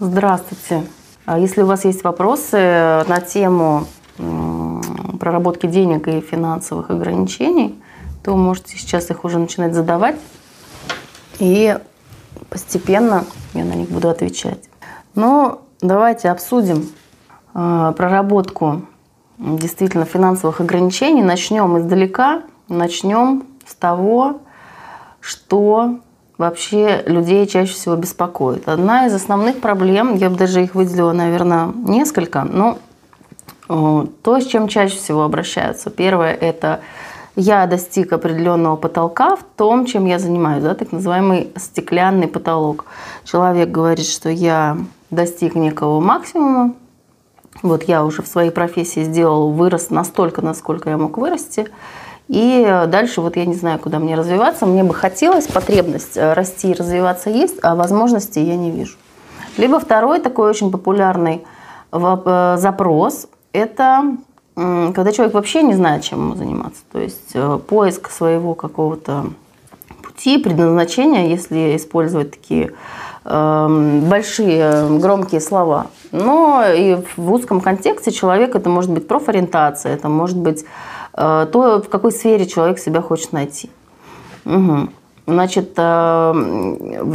Здравствуйте. А Если у вас есть вопросы на тему проработки денег и финансовых ограничений, то можете сейчас их уже начинать задавать. И постепенно я на них буду отвечать. Но давайте обсудим э, проработку действительно финансовых ограничений. Начнем издалека, начнем с того, что вообще людей чаще всего беспокоит. Одна из основных проблем, я бы даже их выделила, наверное, несколько, но э, то, с чем чаще всего обращаются. Первое – это я достиг определенного потолка в том, чем я занимаюсь, да, так называемый стеклянный потолок. Человек говорит, что я достиг некого максимума, вот я уже в своей профессии сделал, вырос настолько, насколько я мог вырасти – и дальше вот я не знаю, куда мне развиваться. Мне бы хотелось, потребность э, расти и развиваться есть, а возможности я не вижу. Либо второй такой очень популярный э, запрос – это когда человек вообще не знает, чем ему заниматься. То есть э, поиск своего какого-то пути, предназначения, если использовать такие эм, большие громкие слова. Но и в узком контексте человек это может быть профориентация, это может быть Э, то, в какой сфере человек себя хочет найти. Угу. Значит, э,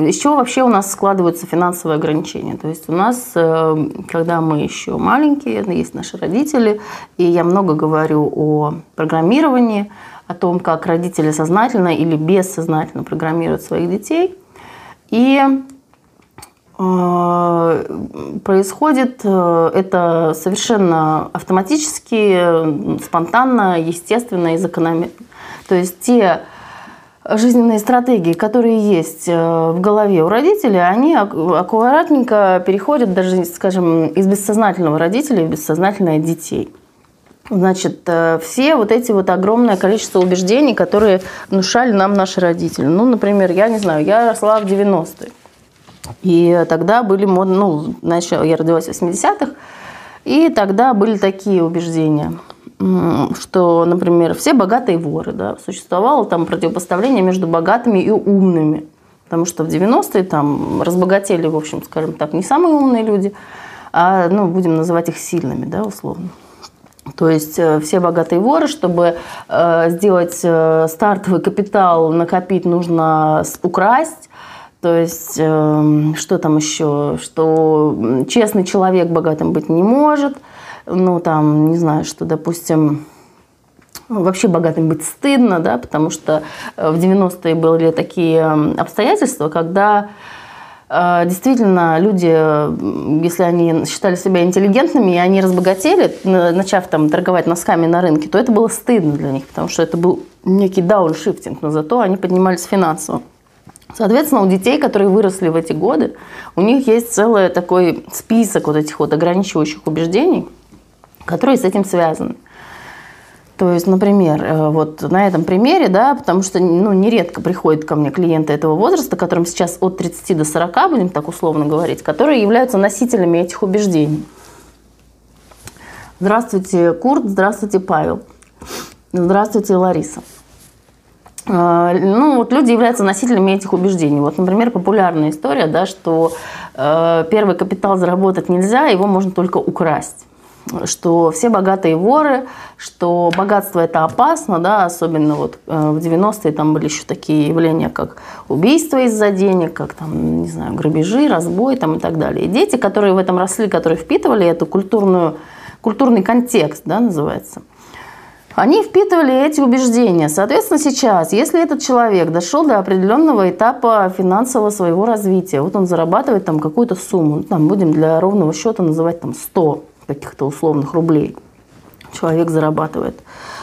из чего вообще у нас складываются финансовые ограничения? То есть у нас, э, когда мы еще маленькие, есть наши родители, и я много говорю о программировании, о том, как родители сознательно или бессознательно программируют своих детей. И Э, происходит э, это совершенно автоматически, спонтанно, естественно и закономерно. То есть те жизненные стратегии, которые есть э, в голове у родителей, они аккуратненько переходят даже, скажем, из бессознательного родителя в бессознательное детей. Значит, все вот эти вот огромное количество убеждений, которые внушали нам наши родители. Ну, например, я не знаю, я росла в 90-е. И тогда были модны, ну, значит, я родилась в 80-х, и тогда были такие убеждения, что, например, все богатые воры, да, существовало там противопоставление между богатыми и умными. Потому что в 90-е там разбогатели, в общем, скажем так, не самые умные люди, а, ну, будем называть их сильными, да, условно. То есть э, все богатые воры, чтобы э, сделать э, стартовый капитал, накопить, нужно украсть, то есть, э, что там еще? Что честный человек богатым быть не может. Ну, там, не знаю, что, допустим, вообще богатым быть стыдно, да, потому что э, в 90-е были такие обстоятельства, когда э, действительно люди, если они считали себя интеллигентными, и они разбогатели, начав там торговать носками на рынке, то это было стыдно для них, потому что это был некий дауншифтинг, но зато они поднимались финансово. Соответственно, у детей, которые выросли в эти годы, у них есть целый такой список вот этих вот ограничивающих убеждений, которые с этим связаны. То есть, например, э, вот на этом примере, да, потому что ну, нередко приходят ко мне клиенты этого возраста, которым сейчас от 30 до 40, будем так условно говорить, которые являются носителями этих убеждений. Здравствуйте, Курт, здравствуйте, Павел. Здравствуйте, Лариса. А, ну, вот люди являются носителями этих убеждений. Вот, например, популярная история, да, что э, первый капитал заработать нельзя, его можно только украсть что все богатые воры, что богатство это опасно, да, особенно вот э, в 90-е там были еще такие явления, как убийство из-за денег, как там, не знаю, грабежи, разбой там и так далее. И дети, которые в этом росли, которые впитывали эту культурную, культурный контекст, да, называется – они впитывали эти убеждения. Соответственно, сейчас, если этот человек дошел до определенного этапа финансового своего развития, вот он зарабатывает там какую-то сумму, ну, там будем для ровного счета называть там 100 каких-то условных рублей, человек зарабатывает.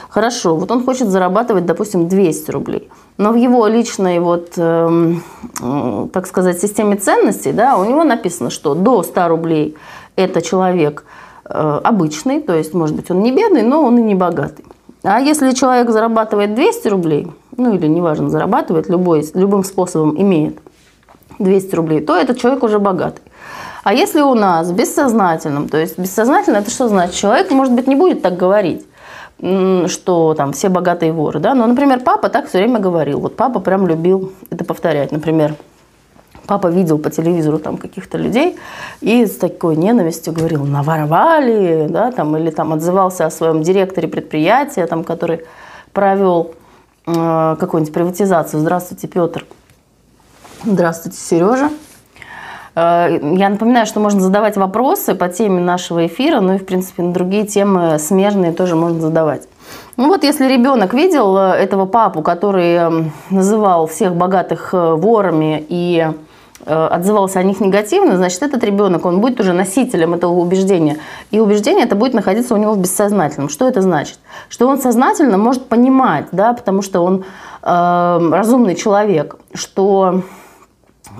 Хорошо, вот он хочет зарабатывать, допустим, 200 рублей. Но в его личной, вот, э, э, так сказать, системе ценностей, да, у него написано, что до 100 рублей это человек э, обычный, то есть, может быть, он не бедный, но он и не богатый. А если человек зарабатывает 200 рублей, ну или неважно, зарабатывает, любой, любым способом имеет 200 рублей, то этот человек уже богатый. А если у нас в бессознательном, то есть бессознательно это что значит? Человек, может быть, не будет так говорить, что там все богатые воры, да, но, например, папа так все время говорил, вот папа прям любил это повторять, например, Папа видел по телевизору там каких-то людей и с такой ненавистью говорил, наворовали, да, там, или там отзывался о своем директоре предприятия, там, который провел э, какую-нибудь приватизацию. Здравствуйте, Петр. Здравствуйте, Сережа. Э, я напоминаю, что можно задавать вопросы по теме нашего эфира, ну и, в принципе, на другие темы смежные тоже можно задавать. Ну вот, если ребенок видел э, этого папу, который эм, называл всех богатых э, ворами и отзывался о них негативно, значит, этот ребенок, он будет уже носителем этого убеждения. И убеждение это будет находиться у него в бессознательном. Что это значит? Что он сознательно может понимать, да, потому что он э, разумный человек, что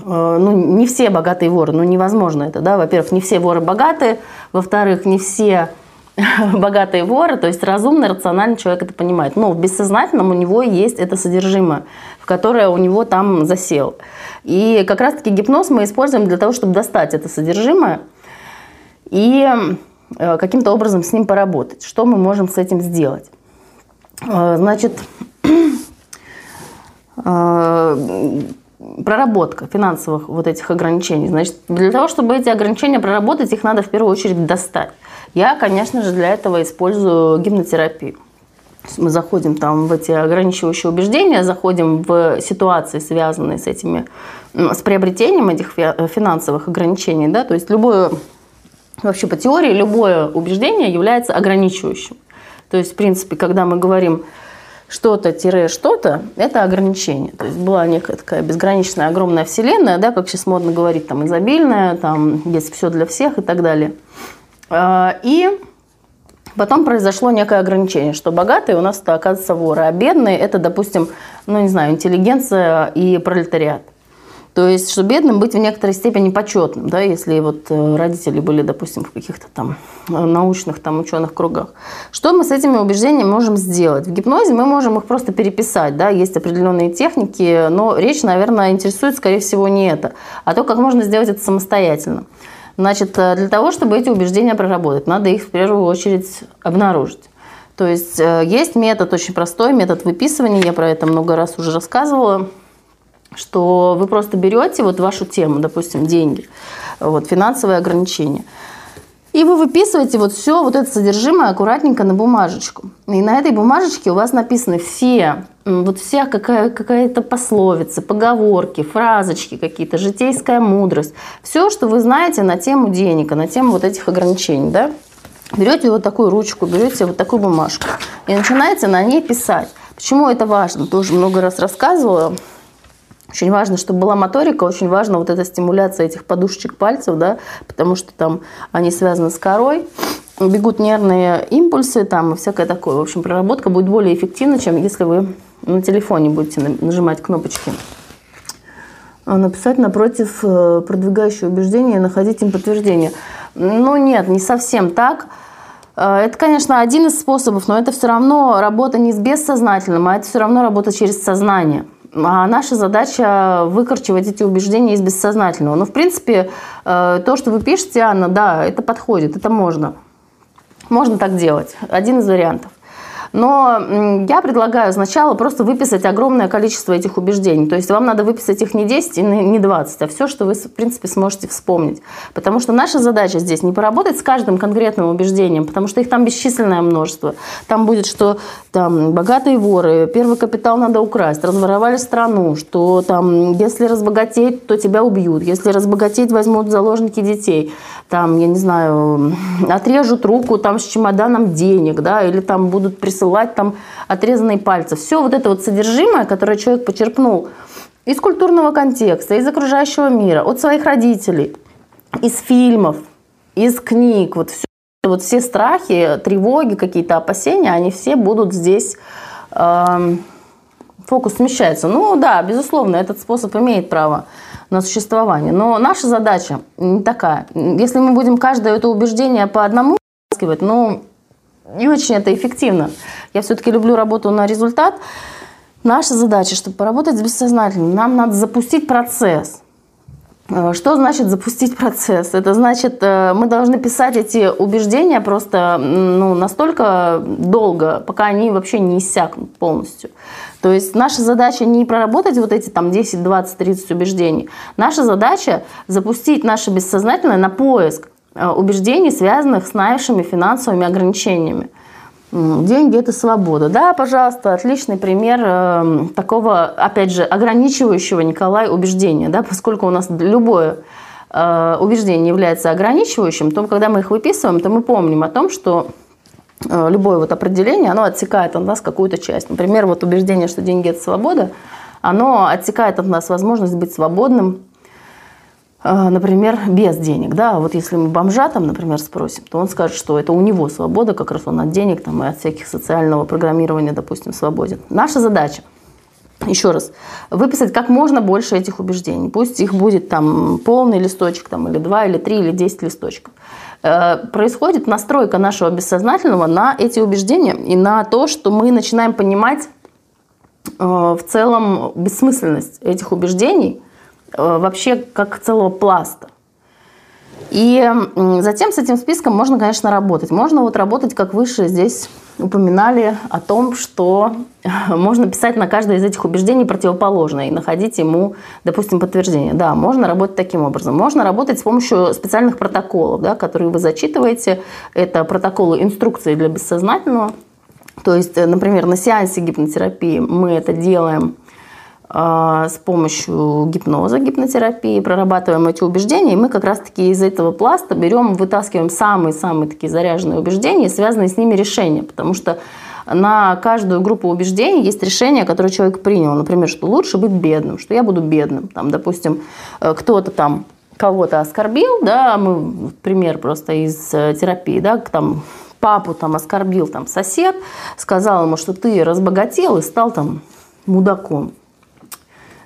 Э, ну, не все богатые воры, ну, невозможно это, да, во-первых, не все воры богатые, во-вторых, не все богатые воры, то есть разумный, рациональный человек это понимает. Но в бессознательном у него есть это содержимое, в которое у него там засел. И как раз-таки гипноз мы используем для того, чтобы достать это содержимое и э, каким-то образом с ним поработать. Что мы можем с этим сделать? Э, значит, проработка финансовых вот этих ограничений. Значит, для того, чтобы эти ограничения проработать, их надо в первую очередь достать. Я, конечно же, для этого использую гипнотерапию. Мы заходим там в эти ограничивающие убеждения, заходим в ситуации, связанные с этими, с приобретением этих финансовых ограничений, да, то есть любое, вообще по теории, любое убеждение является ограничивающим. То есть, в принципе, когда мы говорим что-то-что-то – это ограничение. То есть была некая такая безграничная огромная вселенная, да, как сейчас модно говорить, там изобильная, там есть все для всех и так далее. А, и потом произошло некое ограничение, что богатые у нас это оказывается воры, а бедные – это, допустим, ну не знаю, интеллигенция и пролетариат. То есть, что бедным быть в некоторой степени почетным, да, если вот э, родители были, допустим, в каких-то там э, научных, там, ученых кругах. Что мы с этими убеждениями можем сделать? В гипнозе мы можем их просто переписать, да, есть определенные техники, но речь, наверное, интересует, скорее всего, не это, а то, как можно сделать это самостоятельно. Значит, э, для того, чтобы эти убеждения проработать, надо их в первую очередь обнаружить. То есть есть метод очень простой, метод выписывания, я про это много раз уже рассказывала что вы просто берете вот вашу тему, допустим, деньги, вот, финансовые ограничения, и вы выписываете вот все вот это содержимое аккуратненько на бумажечку. И на этой бумажечке у вас написаны все, вот вся какая, какая-то пословица, поговорки, фразочки какие-то, житейская мудрость. Все, что вы знаете на тему денег, на тему вот этих ограничений, да? Берете вот такую ручку, берете вот такую бумажку и начинаете на ней писать. Почему это важно? Тоже много раз рассказывала. Очень важно, чтобы была моторика, очень важно вот эта стимуляция этих подушечек пальцев, да, потому что там они связаны с корой, бегут нервные импульсы там и всякое такое. В общем, проработка будет более эффективна, чем если вы на телефоне будете нажимать кнопочки. А написать напротив э, продвигающие убеждения и находить им подтверждение. Ну нет, не совсем так. Э, это, конечно, один из способов, но это все равно работа не с бессознательным, а это все равно работа через сознание. А наша задача выкорчевать эти убеждения из бессознательного. Но, в принципе, э, то, что вы пишете, Анна, да, это подходит, это можно. Можно так делать. Один из вариантов. Но я предлагаю сначала просто выписать огромное количество этих убеждений. То есть вам надо выписать их не 10 и не 20, а все, что вы, в принципе, сможете вспомнить. Потому что наша задача здесь не поработать с каждым конкретным убеждением, потому что их там бесчисленное множество. Там будет, что там богатые воры, первый капитал надо украсть, разворовали страну, что там если разбогатеть, то тебя убьют, если разбогатеть, возьмут заложники детей, там, я не знаю, отрежут руку там с чемоданом денег, да, или там будут присылать посылать там отрезанные пальцы. Все вот это вот содержимое, которое человек почерпнул из культурного контекста, из окружающего мира, от своих родителей, из фильмов, из книг, вот все, вот все страхи, тревоги, какие-то опасения, они все будут здесь, э, фокус смещается. Ну да, безусловно, этот способ имеет право на существование, но наша задача не такая. Если мы будем каждое это убеждение по одному ну, не очень это эффективно. Я все-таки люблю работу на результат. Наша задача, чтобы поработать с бессознательным, нам надо запустить процесс. Э, что значит запустить процесс? Это значит, э, мы должны писать эти убеждения просто ну, настолько долго, пока они вообще не иссякнут полностью. То есть наша задача не проработать вот эти там 10, 20, 30 убеждений. Наша задача запустить наше бессознательное на поиск убеждений, связанных с нашими финансовыми ограничениями. Деньги – это свобода. Да, пожалуйста, отличный пример э, такого, опять же, ограничивающего Николай убеждения. Да, поскольку у нас любое э, убеждение является ограничивающим, то когда мы их выписываем, то мы помним о том, что э, любое вот определение, оно отсекает от нас какую-то часть. Например, вот убеждение, что деньги – это свобода, оно отсекает от нас возможность быть свободным, например, без денег. Да? Вот если мы бомжа, там, например, спросим, то он скажет, что это у него свобода, как раз он от денег там, и от всяких социального программирования, допустим, свободен. Наша задача еще раз, выписать как можно больше этих убеждений. Пусть их будет там полный листочек, там, или два, или три, или десять листочков. Э, происходит настройка нашего бессознательного на эти убеждения и на то, что мы начинаем понимать э, в целом бессмысленность этих убеждений – вообще как целого пласта. И затем с этим списком можно, конечно, работать. Можно вот работать, как выше здесь упоминали, о том, что можно писать на каждое из этих убеждений противоположное и находить ему, допустим, подтверждение. Да, можно работать таким образом. Можно работать с помощью специальных протоколов, да, которые вы зачитываете. Это протоколы инструкции для бессознательного. То есть, э, например, на сеансе гипнотерапии мы это делаем с помощью гипноза, гипнотерапии, прорабатываем эти убеждения, и мы как раз-таки из этого пласта берем, вытаскиваем самые-самые такие заряженные убеждения, связанные с ними решения, потому что на каждую группу убеждений есть решение, которое человек принял. Например, что лучше быть бедным, что я буду бедным. Там, допустим, э, кто-то там кого-то оскорбил, да, мы пример просто из э, терапии, да, там папу там оскорбил там сосед, сказал ему, что ты разбогател и стал там мудаком.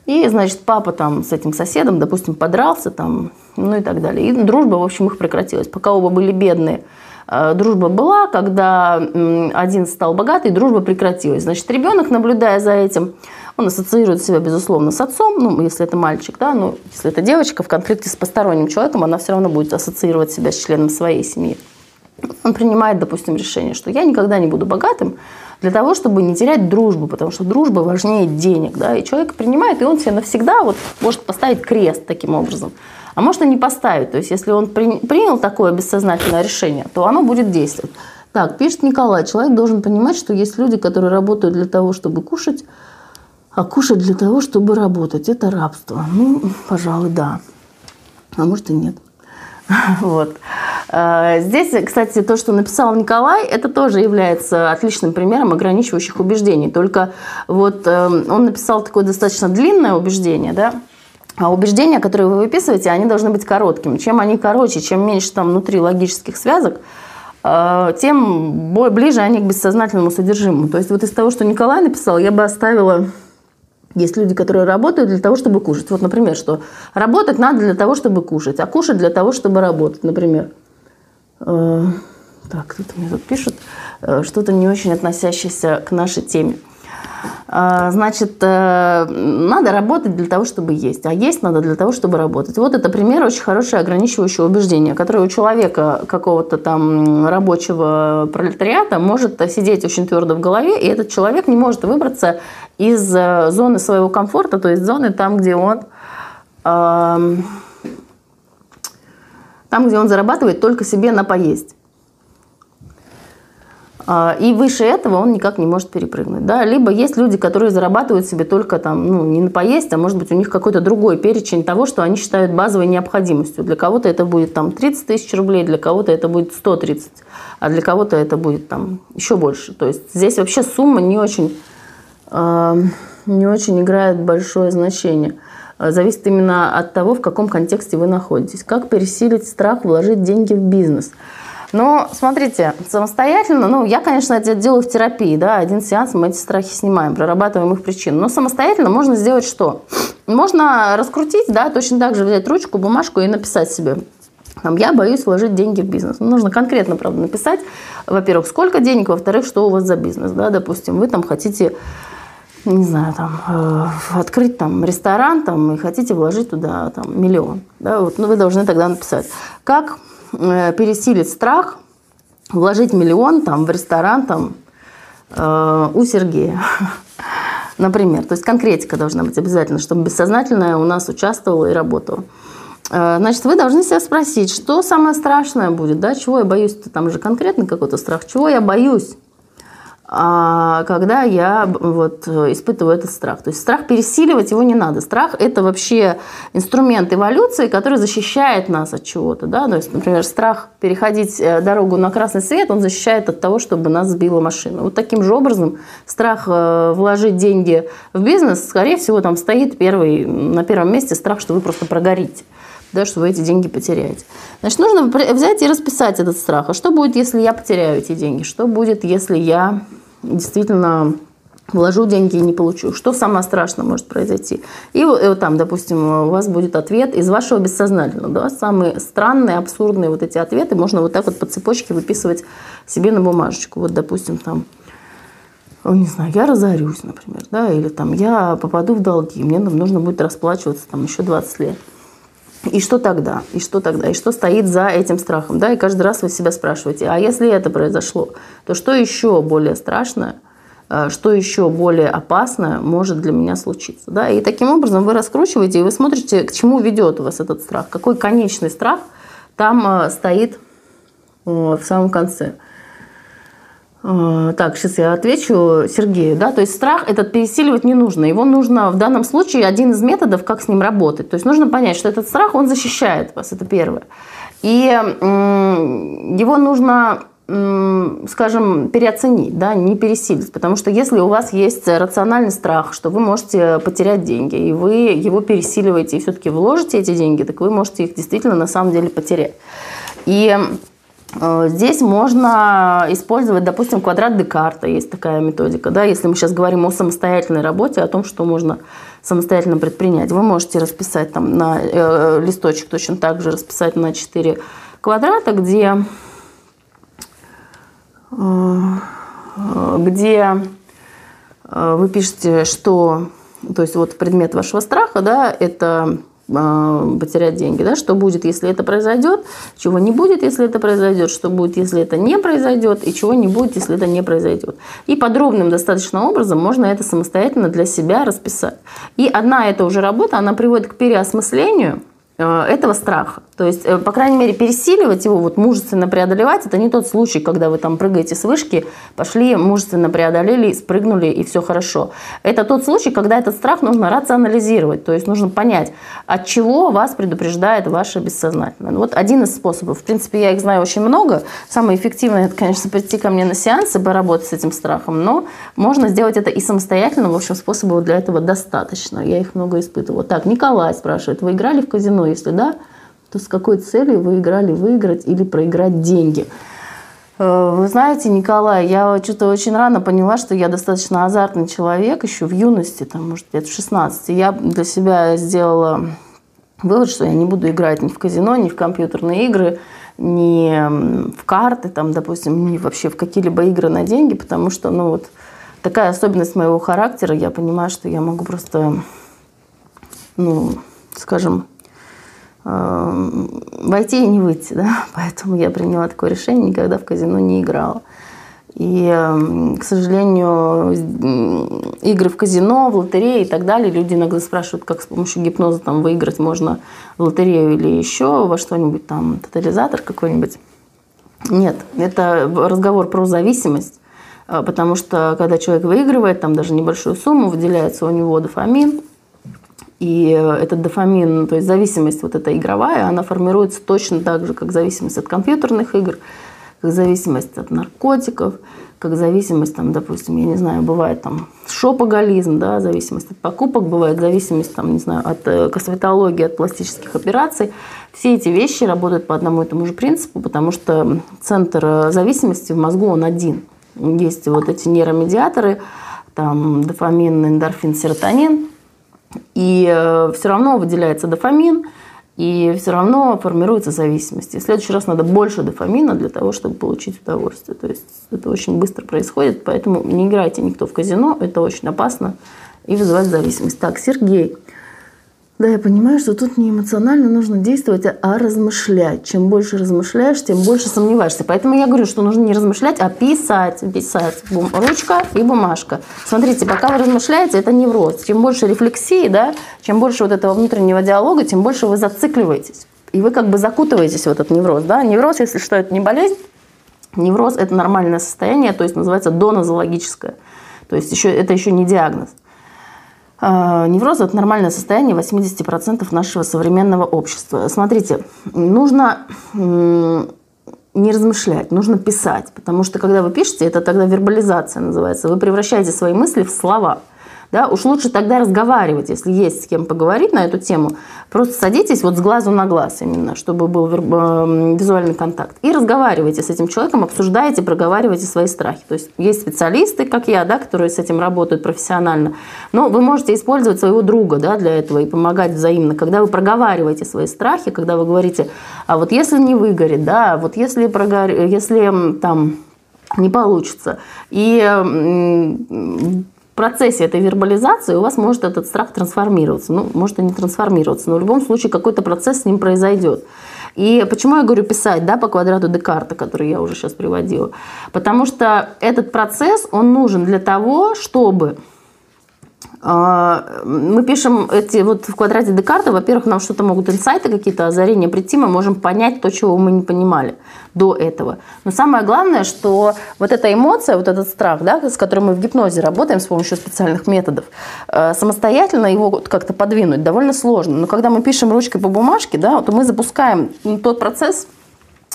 И, значит, папа там с этим соседом, допустим, подрался там, ну и так далее. И дружба, в общем, их прекратилась. Пока оба были бедные, э, дружба была. Когда один стал богатый, дружба прекратилась. Значит, ребенок, наблюдая за этим, он ассоциирует себя, безусловно, с отцом, ну, если это мальчик, да, но если это девочка в конфликте с посторонним человеком, она все равно будет ассоциировать себя с членом своей семьи. Он принимает, допустим, решение, что я никогда не буду богатым, для того, чтобы не терять дружбу, потому что дружба важнее денег. Да? И человек принимает, и он себе навсегда вот может поставить крест таким образом. А может и не поставить. То есть если он при, принял такое бессознательное решение, то оно будет действовать. Так, пишет Николай, человек должен понимать, что есть люди, которые работают для того, чтобы кушать, а кушать для того, чтобы работать. Это рабство. Ну, пожалуй, да. А может и нет. Вот. Э, здесь, кстати, то, что написал Николай, это тоже является отличным примером ограничивающих убеждений. Только вот эм, он написал такое достаточно длинное убеждение, да, а убеждения, которые вы выписываете, они должны быть короткими. Чем они короче, чем меньше там внутри логических связок, э, тем ближе они к бессознательному содержимому. То есть вот из того, что Николай написал, я бы оставила есть люди, которые работают для того, чтобы кушать. Вот, например, что работать надо для того, чтобы кушать, а кушать для того, чтобы работать, например. Э, так, кто-то мне тут пишет, э, что-то не очень относящееся к нашей теме. А, значит, э, надо работать для того, чтобы есть, а есть надо для того, чтобы работать. Вот это пример очень хорошее ограничивающее убеждение, которое у человека какого-то там рабочего пролетариата может сидеть очень твердо в голове, и этот человек не может выбраться из зоны своего комфорта, то есть зоны там, где он там, где он зарабатывает только себе на поесть. А, и выше этого он никак не может перепрыгнуть. Да? Либо есть люди, которые зарабатывают себе только там, ну, не на поесть, а может быть у них какой-то другой перечень того, что они считают базовой необходимостью. Для кого-то это будет там 30 тысяч рублей, для кого-то это будет 130, а для кого-то это будет там еще больше. То есть здесь вообще сумма не очень, э, не очень играет большое значение. Зависит именно от того, в каком контексте вы находитесь. Как пересилить страх вложить деньги в бизнес – но смотрите, самостоятельно, ну, я, конечно, это делаю в терапии, да, один сеанс мы эти страхи снимаем, прорабатываем их причины. Но самостоятельно можно сделать что? Можно раскрутить, да, точно так же взять ручку, бумажку и написать себе, там, я боюсь вложить деньги в бизнес. Ну, нужно конкретно, правда, написать, во-первых, сколько денег, во-вторых, что у вас за бизнес, да, допустим, вы там хотите не знаю, там, э, открыть там ресторан там, и хотите вложить туда там, миллион. Да, вот, ну, вы должны тогда написать, как пересилить страх, вложить миллион там, в ресторан там, э, у Сергея. Например, то есть конкретика должна быть обязательно, чтобы бессознательное у нас участвовало и работало. Э, значит, вы должны себя спросить, что самое страшное будет, да, чего я боюсь, там же конкретно какой-то страх, чего я боюсь, когда я вот испытываю этот страх. То есть страх пересиливать его не надо. Страх – это вообще инструмент эволюции, который защищает нас от чего-то. Да? То есть, например, страх переходить э, дорогу на красный свет, он защищает от того, чтобы нас сбила машина. Вот таким же образом страх э, вложить деньги в бизнес, скорее всего, там стоит первый, на первом месте страх, что вы просто прогорите да, что вы эти деньги потеряете. Значит, нужно взять и расписать этот страх. А что будет, если я потеряю эти деньги? Что будет, если я действительно вложу деньги и не получу. Что самое страшное может произойти? И вот там, допустим, у вас будет ответ из вашего бессознательного. Да? Самые странные, абсурдные вот эти ответы можно вот так вот по цепочке выписывать себе на бумажечку. Вот, допустим, там, не знаю, я разорюсь, например, да, или там я попаду в долги, мне нужно будет расплачиваться там еще 20 лет. И что тогда? И что тогда? И что стоит за этим страхом? Да? И каждый раз вы себя спрашиваете, а если это произошло, то что еще более страшное, э, что еще более опасное может для меня случиться? Да? И таким образом вы раскручиваете, и вы смотрите, к чему ведет у вас этот страх, какой конечный страх там э, стоит э, в самом конце. А, так, сейчас я отвечу Сергею. Да? То есть страх этот пересиливать не нужно. Его нужно в данном случае один из методов, как с ним работать. То есть нужно понять, что этот страх, он защищает вас, это первое. И его нужно скажем, переоценить, да, не пересилить. Потому что если у вас есть рациональный страх, что вы можете потерять деньги, и вы его пересиливаете и все-таки вложите эти деньги, так вы можете их действительно на самом деле потерять. И здесь можно использовать, допустим, квадрат Декарта, есть такая методика. Да? Если мы сейчас говорим о самостоятельной работе, о том, что можно самостоятельно предпринять, вы можете расписать там на э, листочек точно так же, расписать на 4 квадрата, где, э, где э, вы пишете, что, то есть вот предмет вашего страха, да, это потерять деньги. Да? Что будет, если это произойдет, чего не будет, если это произойдет, что будет, если это не произойдет, и чего не будет, если это не произойдет. И подробным достаточно образом можно это самостоятельно для себя расписать. И одна эта уже работа, она приводит к переосмыслению этого страха. То есть, э, по крайней мере, пересиливать его, вот мужественно преодолевать, это не тот случай, когда вы там прыгаете с вышки, пошли, мужественно преодолели, спрыгнули, и все хорошо. Это тот случай, когда этот страх нужно рационализировать, то есть нужно понять, от чего вас предупреждает ваше бессознательное. Вот один из способов. В принципе, я их знаю очень много. Самое эффективное, это, конечно, прийти ко мне на сеансы, поработать с этим страхом, но можно сделать это и самостоятельно. В общем, способов для этого достаточно. Я их много испытывала. Так, Николай спрашивает, вы играли в казино? Если да, то с какой целью вы играли выиграть или проиграть деньги? Э, вы знаете, Николай, я что-то очень рано поняла, что я достаточно азартный человек, еще в юности, там, может, лет в 16. Я для себя сделала вывод, что я не буду играть ни в казино, ни в компьютерные игры, ни в карты, там, допустим, ни вообще в какие-либо игры на деньги, потому что, ну, вот такая особенность моего характера, я понимаю, что я могу просто, ну, скажем, войти и не выйти, да, поэтому я приняла такое решение, никогда в казино не играла. И, эм, к сожалению, игры в казино, в лотерее и так далее, люди иногда спрашивают, как с помощью гипноза там выиграть можно в лотерею или еще во что-нибудь, там, тотализатор какой-нибудь. Нет, это разговор про зависимость, э, потому что когда человек выигрывает, там даже небольшую сумму, выделяется у него дофамин, и э, этот дофамин, то есть зависимость вот эта игровая, она формируется точно так же, как зависимость от компьютерных игр, как зависимость от наркотиков, как зависимость, там, допустим, я не знаю, бывает там шопоголизм, да, зависимость от покупок, бывает зависимость, там, не знаю, от э, косметологии, от пластических операций. Все эти вещи работают по одному и тому же принципу, потому что центр э, зависимости в мозгу, он один. Есть вот эти нейромедиаторы, там дофамин, эндорфин, серотонин – и э, все равно выделяется дофамин, И все равно формируется зависимость. И в следующий раз надо больше дофамина для того, чтобы получить удовольствие. То есть это очень быстро происходит, поэтому не играйте никто в казино, это очень опасно и вызывает зависимость. Так, Сергей. Да, я понимаю, что тут не эмоционально нужно действовать, а размышлять. Чем больше размышляешь, тем больше сомневаешься. Поэтому я говорю, что нужно не размышлять, а писать. Писать. Ручка и бумажка. Смотрите, пока вы размышляете, это невроз. Чем больше рефлексии, да, чем больше вот этого внутреннего диалога, тем больше вы зацикливаетесь. И вы как бы закутываетесь в этот невроз. Да? Невроз, если что, это не болезнь. Невроз – это нормальное состояние, то есть называется донозологическое. То есть еще, это еще не диагноз. А, невроз – это нормальное состояние 80% нашего современного общества. Смотрите, нужно не размышлять, нужно писать, потому что когда вы пишете, это тогда вербализация называется. Вы превращаете свои мысли в слова – да, уж лучше тогда разговаривать, если есть с кем поговорить на эту тему. Просто садитесь вот с глазу на глаз именно, чтобы был эм, визуальный контакт. И разговаривайте с этим человеком, обсуждаете, проговаривайте свои страхи. То есть есть специалисты, как я, да, которые с этим работают профессионально. Но вы можете использовать своего друга да, для этого и помогать взаимно. Когда вы проговариваете свои страхи, когда вы говорите, а вот если не выгорит, да, вот если, прогор... если там не получится. И процессе этой вербализации у вас может этот страх трансформироваться. Ну, может и не трансформироваться, но в любом случае какой-то процесс с ним произойдет. И почему я говорю писать да, по квадрату Декарта, который я уже сейчас приводила? Потому что этот процесс, он нужен для того, чтобы мы пишем эти вот в квадрате Декарта, во-первых, нам что-то могут инсайты какие-то, озарения прийти, мы можем понять то, чего мы не понимали до этого. Но самое главное, что вот эта эмоция, вот этот страх, да, с которым мы в гипнозе работаем с помощью специальных методов, э, самостоятельно его как-то подвинуть довольно сложно. Но когда мы пишем ручкой по бумажке, да, то мы запускаем тот процесс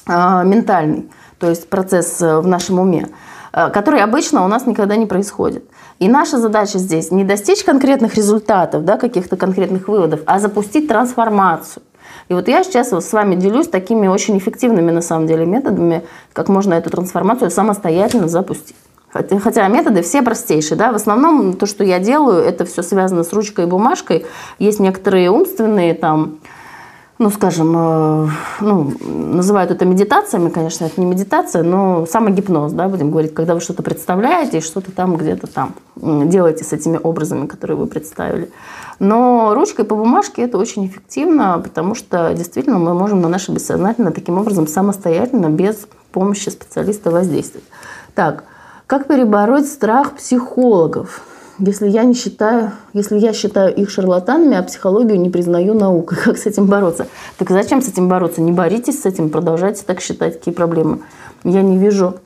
э, ментальный, то есть процесс э, в нашем уме, который обычно у нас никогда не происходит. И наша задача здесь не достичь конкретных результатов, да, каких-то конкретных выводов, а запустить трансформацию. И вот я сейчас с вами делюсь такими очень эффективными на самом деле методами, как можно эту трансформацию самостоятельно запустить. Хотя методы все простейшие, да, в основном то, что я делаю, это все связано с ручкой и бумажкой. Есть некоторые умственные там ну, скажем, э, ну, называют это медитациями, конечно, это не медитация, но самогипноз, да, будем говорить, когда вы что-то представляете и что-то там где-то там делаете с этими образами, которые вы представили. Но ручкой по бумажке это очень эффективно, потому что действительно мы можем на наше бессознательное таким образом самостоятельно, без помощи специалиста воздействовать. Так, как перебороть страх психологов? Если я не считаю, если я считаю их шарлатанами, а психологию не признаю наукой, как с этим бороться? Так зачем с этим бороться? Не боритесь с этим, продолжайте так считать, какие проблемы. Я не вижу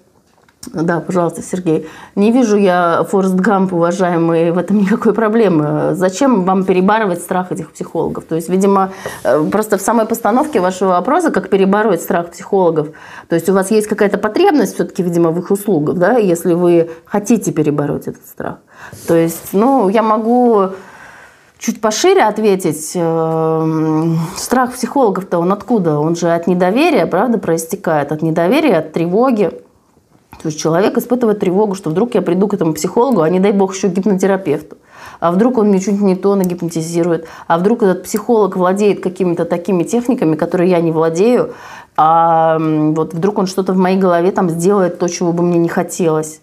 да, пожалуйста, Сергей. Не вижу я, Форест Гамп, уважаемый, в этом никакой проблемы. Зачем вам перебарывать страх этих психологов? То есть, видимо, э, просто в самой постановке вашего вопроса, как перебороть страх психологов, то есть у вас есть какая-то потребность все-таки, видимо, в их услугах, да, если вы хотите перебороть этот страх. То есть, ну, я могу чуть пошире ответить. Эм, страх психологов-то он откуда? Он же от недоверия, правда, проистекает. От недоверия, от тревоги. То есть человек испытывает тревогу, что вдруг я приду к этому психологу, а не дай бог еще к гипнотерапевту. А вдруг он мне чуть не то нагипнотизирует, а вдруг этот психолог владеет какими-то такими техниками, которые я не владею, а вот вдруг он что-то в моей голове там сделает то, чего бы мне не хотелось.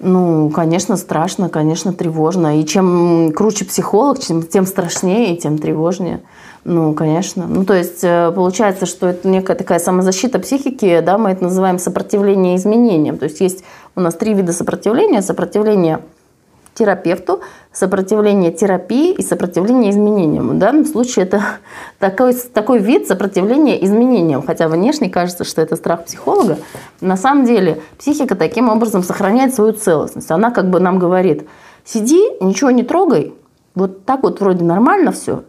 Ну, конечно, страшно, конечно, тревожно. И чем круче психолог, тем страшнее и тем тревожнее. Ну, конечно. Ну, то есть э, получается, что это некая такая самозащита психики, да, мы это называем сопротивление изменениям. То есть есть у нас три вида сопротивления. Сопротивление терапевту, сопротивление терапии и сопротивление изменениям. В данном случае это такой, такой вид сопротивления изменениям. Хотя внешне кажется, что это страх психолога. На самом деле психика таким образом сохраняет свою целостность. Она как бы нам говорит, сиди, ничего не трогай, вот так вот вроде нормально все,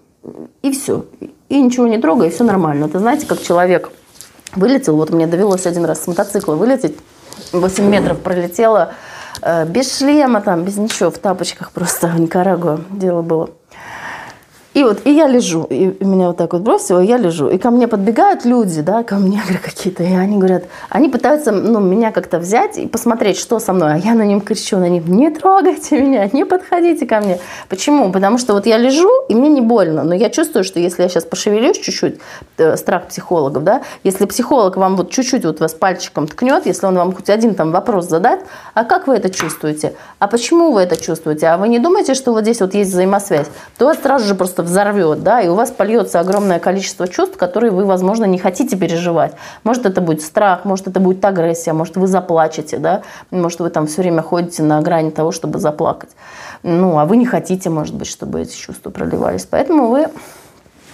и все. И ничего не трогай, и все нормально. Это знаете, как человек вылетел, вот мне довелось один раз с мотоцикла вылететь, 8 метров пролетела, э, без шлема, там, без ничего, в тапочках просто Никарагуа дело было. И вот, и я лежу, и меня вот так вот бросило, и я лежу. И ко мне подбегают люди, да, ко мне какие-то, и они говорят, они пытаются, ну, меня как-то взять и посмотреть, что со мной. А я на ним кричу, на них, не трогайте меня, не подходите ко мне. Почему? Потому что вот я лежу, и мне не больно, но я чувствую, что если я сейчас пошевелюсь чуть-чуть, э, страх психологов, да, если психолог вам вот чуть-чуть вот вас пальчиком ткнет, если он вам хоть один там вопрос задает, а как вы это чувствуете? А почему вы это чувствуете? А вы не думаете, что вот здесь вот есть взаимосвязь? То вас сразу же просто взорвет, да, и у вас польется огромное количество чувств, которые вы, возможно, не хотите переживать. Может, это будет страх, может, это будет агрессия, может, вы заплачете, да, может, вы там все время ходите на грани того, чтобы заплакать. Ну, а вы не хотите, может быть, чтобы эти чувства проливались. Поэтому вы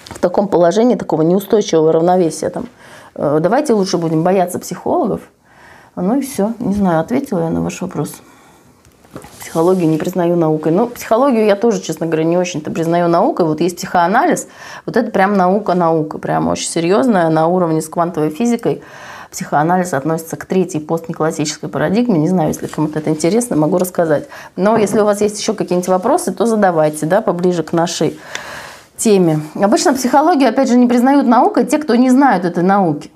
в таком положении такого неустойчивого равновесия там. Э, давайте лучше будем бояться психологов. Ну и все. Не знаю, ответила я на ваш вопрос. Психологию не признаю наукой. Но психологию я тоже, честно говоря, не очень-то признаю наукой. Вот есть психоанализ, вот это прям наука-наука, прям очень серьезная, на уровне с квантовой физикой. Психоанализ относится к третьей постнеклассической парадигме. Не знаю, если кому-то это интересно, могу рассказать. Но если у вас есть еще какие-нибудь вопросы, то задавайте, да, поближе к нашей теме. Обычно психологию, опять же, не признают наукой те, кто не знают этой науки.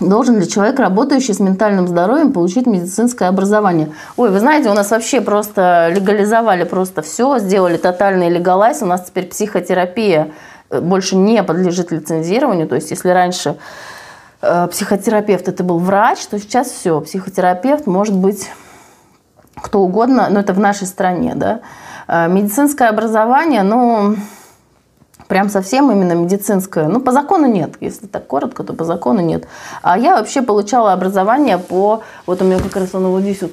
Должен ли человек, работающий с ментальным здоровьем, получить медицинское образование? Ой, вы знаете, у нас вообще просто легализовали просто все, сделали тотальный легалайз. У нас теперь психотерапия э, больше не подлежит лицензированию. То есть, если раньше э, психотерапевт это был врач, то сейчас все, психотерапевт может быть кто угодно, но это в нашей стране, да. Э, медицинское образование, ну, Прям совсем именно медицинское. Ну, по закону нет. Если так коротко, то по закону нет. А я вообще получала образование по... Вот у меня как раз оно вот здесь вот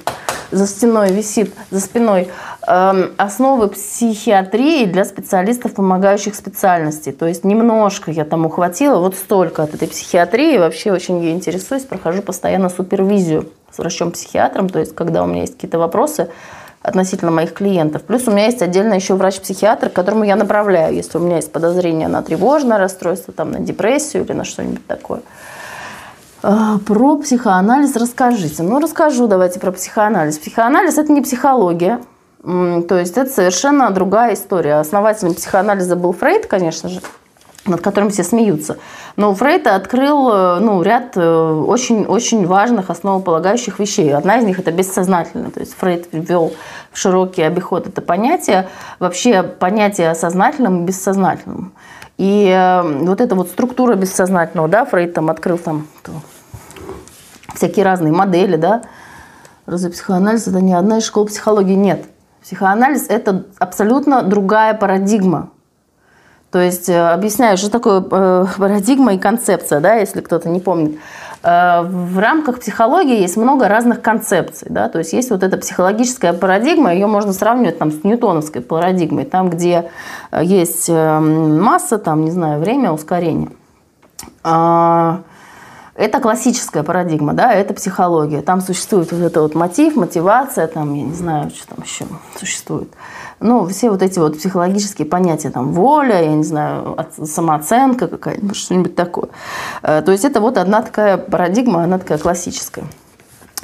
за стеной висит, за спиной. Э, основы психиатрии для специалистов, помогающих специальностей. То есть немножко я там ухватила, вот столько от этой психиатрии. Вообще очень ей интересуюсь, прохожу постоянно супервизию с врачом-психиатром. То есть когда у меня есть какие-то вопросы, относительно моих клиентов. Плюс у меня есть отдельно еще врач-психиатр, к которому я направляю, если у меня есть подозрение на тревожное расстройство, там, на депрессию или на что-нибудь такое. А, про психоанализ расскажите. Ну, расскажу давайте про психоанализ. Психоанализ – это не психология, то есть это совершенно другая история. Основателем психоанализа был Фрейд, конечно же над которым все смеются. Но Фрейд открыл э, ну, ряд очень-очень э, важных основополагающих вещей. Одна из них – это бессознательное. То есть Фрейд ввел в широкий обиход это понятие, вообще понятие о сознательном и бессознательном. И э, вот эта вот структура бессознательного, да, Фрейд там открыл там всякие разные модели, да, разве психоанализ – это не одна из школ психологии? Нет. Психоанализ – это абсолютно другая парадигма то есть э, объясняю, что такое э, парадигма и концепция, да, если кто-то не помнит. Э, в рамках психологии есть много разных концепций. Да? То есть есть вот эта психологическая парадигма, ее можно сравнивать там, с ньютоновской парадигмой, там, где есть масса, там, не знаю, время, ускорение. Это классическая парадигма, да, это психология. Там существует вот это вот мотив, мотивация, там, я не знаю, что там еще существует ну, все вот эти вот психологические понятия, там, воля, я не знаю, самооценка какая-нибудь, что-нибудь такое. Э, то есть это вот одна такая парадигма, она такая классическая.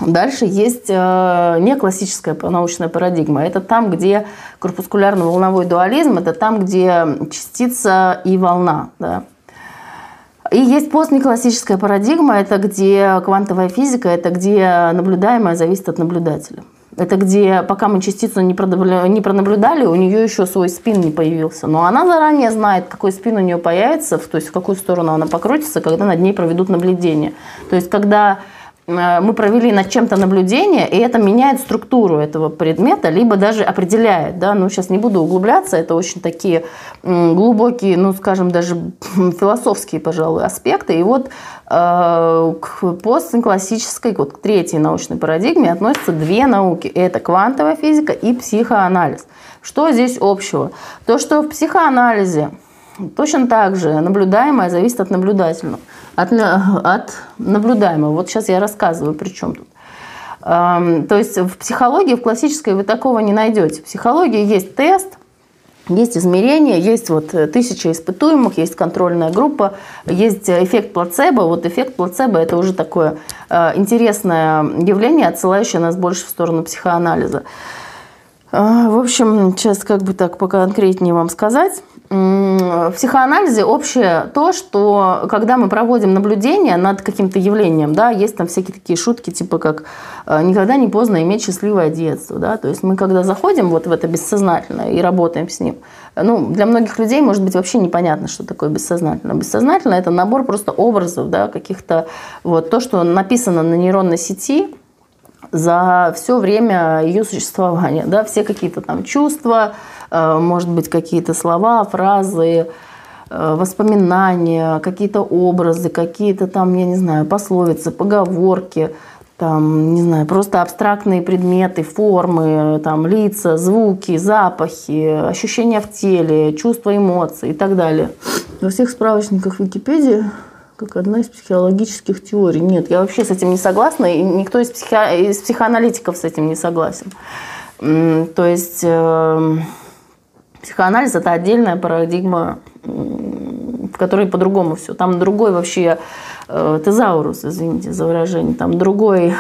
Дальше есть э, не классическая научная парадигма. Это там, где корпускулярно-волновой дуализм, это там, где частица и волна. Да. И есть постнеклассическая парадигма, это где квантовая физика, это где наблюдаемое зависит от наблюдателя. Это где, пока мы частицу не, не пронаблюдали, у нее еще свой спин не появился. Но она заранее знает, какой спин у нее появится, то есть в какую сторону она покрутится, когда над ней проведут наблюдение. То есть когда мы провели над чем-то наблюдение, и это меняет структуру этого предмета, либо даже определяет. Да? Ну, сейчас не буду углубляться, это очень такие глубокие, ну, скажем, даже философские, пожалуй, аспекты. И вот э, к постклассической, вот к третьей научной парадигме относятся две науки. Это квантовая физика и психоанализ. Что здесь общего? То, что в психоанализе точно так же наблюдаемое зависит от наблюдательного от, от наблюдаемого. Вот сейчас я рассказываю, при чем тут. То есть в психологии, в классической вы такого не найдете. В психологии есть тест, есть измерения, есть вот тысяча испытуемых, есть контрольная группа, есть эффект плацебо. Вот эффект плацебо – это уже такое э, интересное явление, отсылающее нас больше в сторону психоанализа. А, в общем, сейчас как бы так поконкретнее вам сказать – в психоанализе общее то, что когда мы проводим наблюдение над каким-то явлением, да, есть там всякие такие шутки, типа как э, «никогда не поздно иметь счастливое детство», да, то есть мы когда заходим вот в это бессознательное и работаем с ним, ну, для многих людей может быть вообще непонятно, что такое бессознательное. Бессознательное – это набор просто образов, да, каких-то, вот, то, что написано на нейронной сети, за все время ее существования, да, все какие-то там чувства, Э, может быть, какие-то слова, фразы, э, воспоминания, какие-то образы, какие-то там, я не знаю, пословицы, поговорки, там, не знаю, просто абстрактные предметы, формы, там, лица, звуки, запахи, ощущения в теле, чувства, эмоции и так далее. Во всех справочниках Википедии как одна из психологических теорий. Нет, я вообще с этим не согласна, и никто из, психо... из психоаналитиков с этим не согласен. То есть эм, Психоанализ – это отдельная парадигма, в которой по-другому все. Там другой вообще э, тезаурус, извините за выражение, там другой,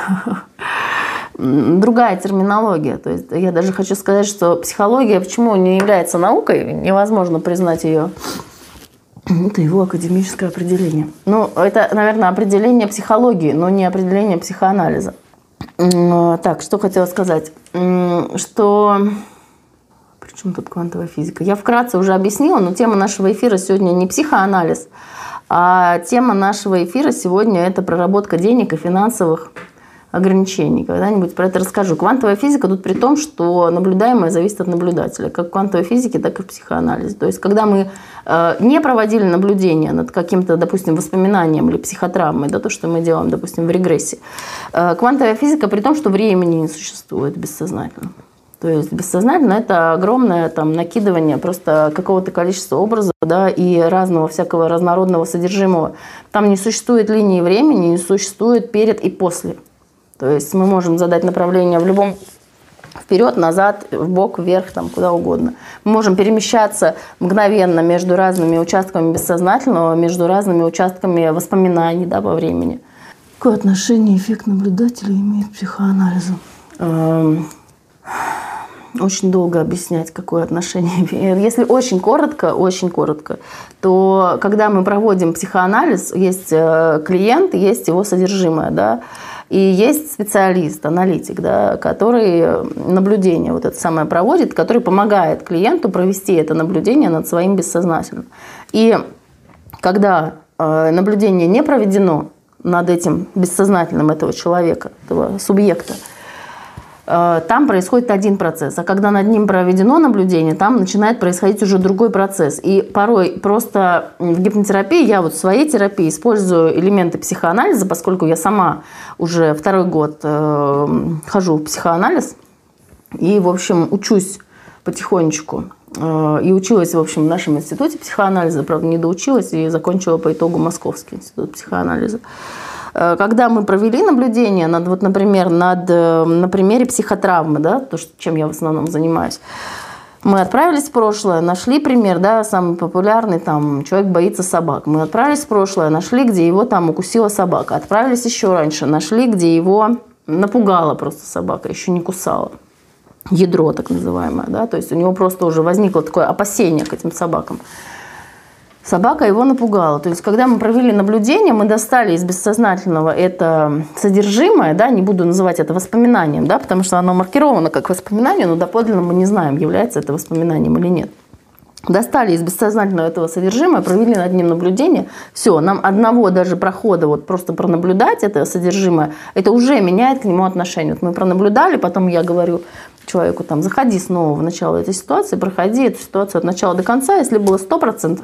другая терминология. То есть я даже хочу сказать, что психология почему не является наукой, невозможно признать ее это его академическое определение. Ну, это, наверное, определение психологии, но не определение психоанализа. Так, что хотела сказать? Что чем тут квантовая физика? Я вкратце уже объяснила, но тема нашего эфира сегодня не психоанализ, а тема нашего эфира сегодня это проработка денег и финансовых ограничений. Когда-нибудь про это расскажу. Квантовая физика тут при том, что наблюдаемое зависит от наблюдателя, как в квантовой физике, так и в психоанализе. То есть, когда мы э, не проводили наблюдение над каким-то, допустим, воспоминанием или психотравмой, да, то, что мы делаем, допустим, в регрессии, э, квантовая физика при том, что времени не существует бессознательно. То есть бессознательно это огромное там, накидывание просто какого-то количества образов да, и разного всякого разнородного содержимого. Там не существует линии времени, не существует перед и после. То есть мы можем задать направление в любом вперед, назад, в бок, вверх, там, куда угодно. Мы можем перемещаться мгновенно между разными участками бессознательного, между разными участками воспоминаний да, во времени. Какое отношение эффект наблюдателя имеет к психоанализу? Эм, очень долго объяснять, какое отношение. Если очень коротко, очень коротко, то когда мы проводим психоанализ, есть э, клиент, есть его содержимое, да, и есть специалист, аналитик, да, который наблюдение вот это самое проводит, который помогает клиенту провести это наблюдение над своим бессознательным. И когда э, наблюдение не проведено над этим бессознательным этого человека, этого субъекта, Э, там происходит один процесс. А когда над ним проведено наблюдение, там начинает происходить уже другой процесс. И порой просто в гипнотерапии, я вот в своей терапии использую элементы психоанализа, поскольку я сама уже второй год э, хожу в психоанализ и, в общем, учусь потихонечку. Э, и училась, в общем, в нашем институте психоанализа, правда, не доучилась и закончила по итогу Московский институт психоанализа. Э, когда мы провели наблюдение, над, вот, например, над, э, на примере психотравмы, да, то, чем я в основном занимаюсь, мы отправились в прошлое, нашли пример, да, самый популярный, там, человек боится собак. Мы отправились в прошлое, нашли, где его там укусила собака. Отправились еще раньше, нашли, где его напугала просто собака, еще не кусала. Ядро так называемое, да, то есть у него просто уже возникло такое опасение к этим собакам. Собака его напугала. То есть, когда мы провели наблюдение, мы достали из бессознательного это содержимое, да, не буду называть это воспоминанием, да, потому что оно маркировано как воспоминание, но доподлинно мы не знаем, является это воспоминанием или нет. Достали из бессознательного этого содержимого, провели над ним наблюдение. Все, нам одного даже прохода вот просто пронаблюдать это содержимое, это уже меняет к нему отношение. Вот мы пронаблюдали, потом я говорю человеку, там, заходи снова в начало этой ситуации, проходи эту ситуацию от начала до конца, если было 100%,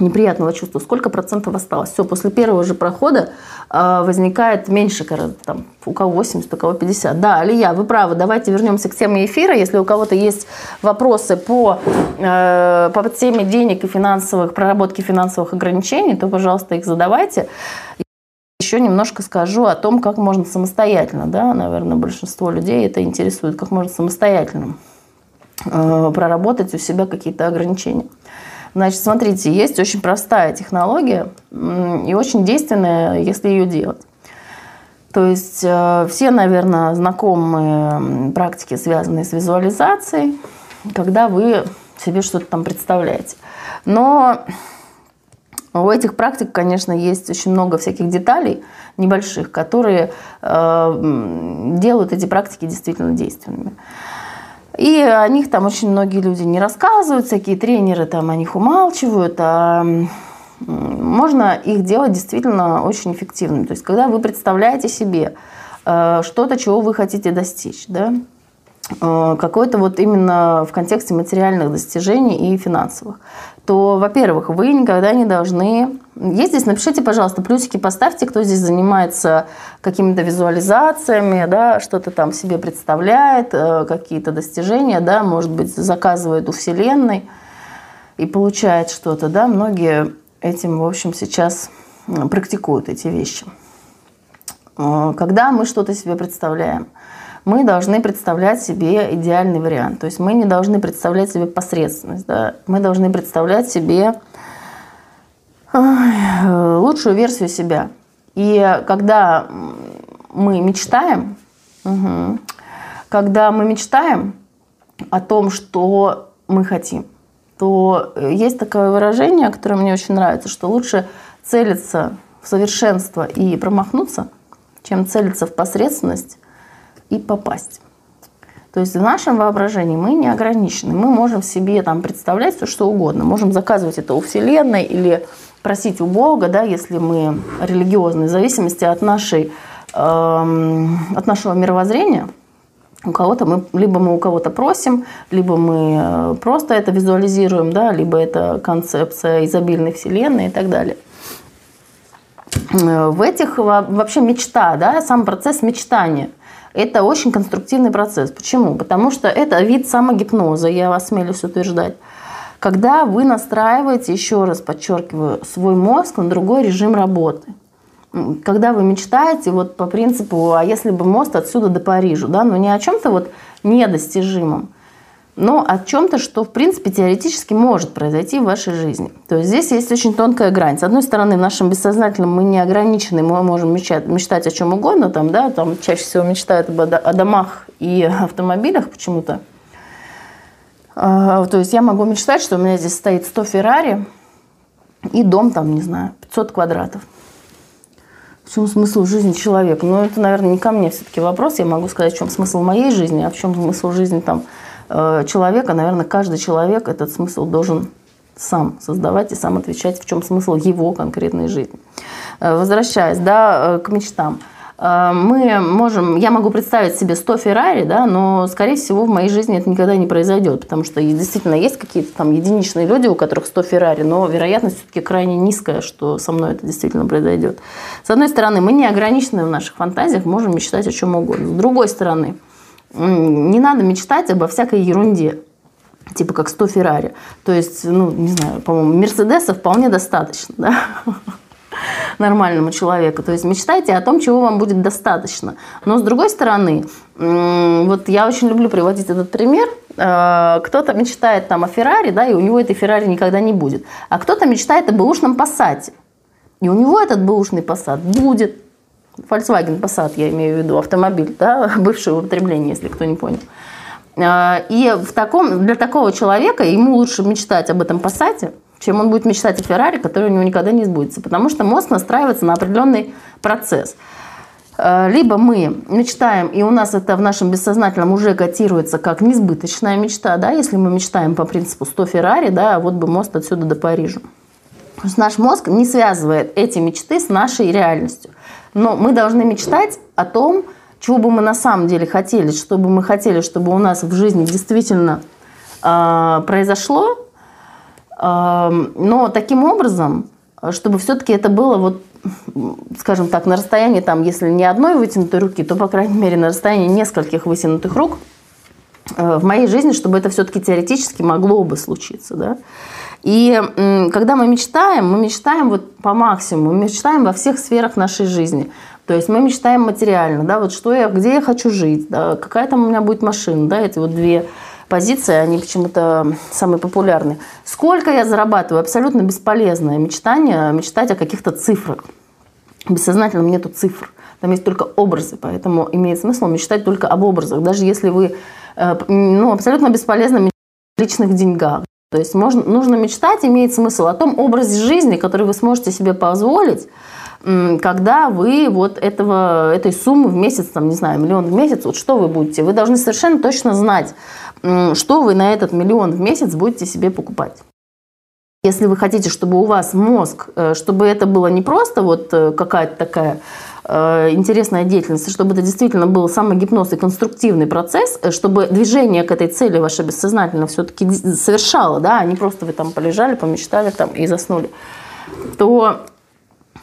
неприятного чувства, сколько процентов осталось. Все, после первого же прохода э, возникает меньше, там, у кого 80, у кого 50. Да, Алия, вы правы, давайте вернемся к теме эфира. Если у кого-то есть вопросы по, э, по теме денег и финансовых, проработки финансовых ограничений, то, пожалуйста, их задавайте. Еще немножко скажу о том, как можно самостоятельно, да, наверное, большинство людей это интересует, как можно самостоятельно э, проработать у себя какие-то ограничения. Значит, смотрите, есть очень простая технология и очень действенная, если ее делать. То есть э, все, наверное, знакомые практики, связанные с визуализацией, когда вы себе что-то там представляете. Но у этих практик, конечно, есть очень много всяких деталей небольших, которые э, делают эти практики действительно действенными. И о них там очень многие люди не рассказывают, всякие тренеры там о них умалчивают, а можно их делать действительно очень эффективными. То есть, когда вы представляете себе э, что-то, чего вы хотите достичь, да, э, какой-то вот именно в контексте материальных достижений и финансовых, то, во-первых, вы никогда не должны... Есть здесь, напишите, пожалуйста, плюсики поставьте, кто здесь занимается какими-то визуализациями, да, что-то там себе представляет, э, какие-то достижения, да, может быть, заказывает у Вселенной и получает что-то, да, многие этим, в общем, сейчас практикуют эти вещи. Э, когда мы что-то себе представляем – мы должны представлять себе идеальный вариант. То есть мы не должны представлять себе посредственность. Да? Мы должны представлять себе лучшую версию себя. И когда мы мечтаем, угу, когда мы мечтаем о том, что мы хотим, то есть такое выражение, которое мне очень нравится, что лучше целиться в совершенство и промахнуться, чем целиться в посредственность и попасть. То есть в нашем воображении мы не ограничены. Мы можем себе там представлять все, что угодно. Можем заказывать это у Вселенной или просить у Бога, да, если мы религиозные, в зависимости от, нашей, э, от нашего мировоззрения. У кого-то мы, либо мы у кого-то просим, либо мы э, просто это визуализируем, да, либо это концепция изобильной Вселенной и так далее. Э, в этих вообще мечта, да, сам процесс мечтания – это очень конструктивный процесс. Почему? Потому что это вид самогипноза, я вас смелюсь утверждать. Когда вы настраиваете, еще раз подчеркиваю, свой мозг на другой режим работы. Когда вы мечтаете вот по принципу, а если бы мост отсюда до Парижа, да, но не о чем-то вот недостижимом, но о чем-то, что, в принципе, теоретически может произойти в вашей жизни. То есть здесь есть очень тонкая грань. С одной стороны, в нашем бессознательном мы не ограничены, мы можем мечтать, мечтать о чем угодно, там, да, там чаще всего мечтают о домах и автомобилях почему-то. А, то есть я могу мечтать, что у меня здесь стоит 100 Феррари и дом там, не знаю, 500 квадратов. В чем смысл жизни человека? Ну, это, наверное, не ко мне все-таки вопрос. Я могу сказать, в чем смысл моей жизни, а в чем смысл жизни там человека, наверное, каждый человек этот смысл должен сам создавать и сам отвечать, в чем смысл его конкретной жизни. Э, возвращаясь да, э, к мечтам. Мы можем, я могу представить себе 100 Феррари, да, но, скорее всего, в моей жизни это никогда не произойдет, потому что действительно есть какие-то там единичные люди, у которых 100 Феррари, но вероятность все-таки крайне низкая, что со мной это действительно произойдет. С одной стороны, мы не ограничены в наших фантазиях, можем мечтать о чем угодно. С другой стороны, не надо мечтать обо всякой ерунде типа как 100 Феррари. То есть, ну, не знаю, по-моему, Мерседеса вполне достаточно, да, нормальному человеку. То есть мечтайте о том, чего вам будет достаточно. Но с другой стороны, вот я очень люблю приводить этот пример. Э, кто-то мечтает там о Феррари, да, и у него этой Феррари никогда не будет. А кто-то мечтает о бэушном Пассате. И у него этот бэушный Пассат будет. Volkswagen Passat, я имею в виду, автомобиль, да, бывшего употребления, если кто не понял. А, и в таком, для такого человека ему лучше мечтать об этом Passat, чем он будет мечтать о Феррари, который у него никогда не сбудется. Потому что мозг настраивается на определенный процесс. А, либо мы мечтаем, и у нас это в нашем бессознательном уже котируется как несбыточная мечта, да, если мы мечтаем по принципу 100 Феррари, да, вот бы мост отсюда до Парижа. Наш мозг не связывает эти мечты с нашей реальностью. Но мы должны мечтать о том, чего бы мы на самом деле хотели, что бы мы хотели, чтобы у нас в жизни действительно э, произошло, э, но таким образом, чтобы все-таки это было вот, скажем так, на расстоянии там, если не одной вытянутой руки, то по крайней мере на расстоянии нескольких вытянутых рук э, в моей жизни, чтобы это все-таки теоретически могло бы случиться, да. И когда мы мечтаем, мы мечтаем вот по максимуму, мы мечтаем во всех сферах нашей жизни. То есть мы мечтаем материально, да, вот что я, где я хочу жить, да, какая там у меня будет машина, да, эти вот две позиции, они почему-то самые популярные. Сколько я зарабатываю? Абсолютно бесполезное мечтание, мечтать о каких-то цифрах. Бессознательно нету цифр. Там есть только образы, поэтому имеет смысл мечтать только об образах. Даже если вы, э, ну, абсолютно бесполезно личных деньгах. То есть можно, нужно мечтать, имеет смысл о том образе жизни, который вы сможете себе позволить, когда вы вот этого, этой суммы в месяц, там, не знаю, миллион в месяц, вот что вы будете, вы должны совершенно точно знать, что вы на этот миллион в месяц будете себе покупать. Если вы хотите, чтобы у вас мозг, э, чтобы это было не просто вот э, какая-то такая интересная деятельность, чтобы это действительно был самогипноз и конструктивный процесс, чтобы движение к этой цели ваше бессознательно все-таки совершало, да, а не просто вы там полежали, помечтали там и заснули, то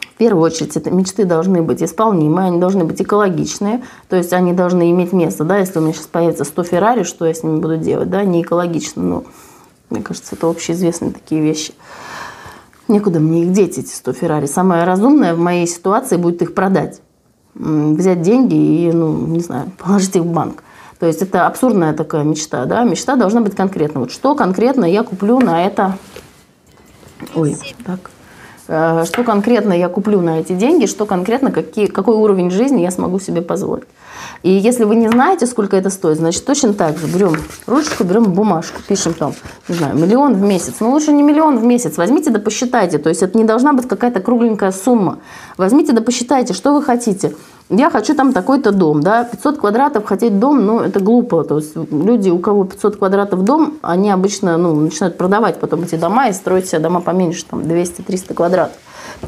в первую очередь, это мечты должны быть исполнимые, они должны быть экологичные, то есть они должны иметь место, да, если у меня сейчас появится 100 Феррари, что я с ними буду делать, да, не экологично, но мне кажется, это общеизвестные такие вещи. Некуда мне их деть, эти 100 Феррари. Самое разумное в моей ситуации будет их продать. Взять деньги и, ну, не знаю, положить их в банк. То есть это абсурдная такая мечта, да? Мечта должна быть конкретна. Вот что конкретно я куплю на это... Ой, так. Э, что конкретно я куплю на эти деньги, что конкретно, какие, какой уровень жизни я смогу себе позволить. И если вы не знаете, сколько это стоит, значит, точно так же берем ручку, берем бумажку, пишем там, не знаю, миллион в месяц. Но лучше не миллион в месяц, возьмите да посчитайте. То есть это не должна быть какая-то кругленькая сумма. Возьмите да посчитайте, что вы хотите. Я хочу там такой-то дом, да, 500 квадратов хотеть дом, ну, это глупо. То есть люди, у кого 500 квадратов дом, они обычно, ну, начинают продавать потом эти дома и строить себе дома поменьше, там, 200-300 квадратов.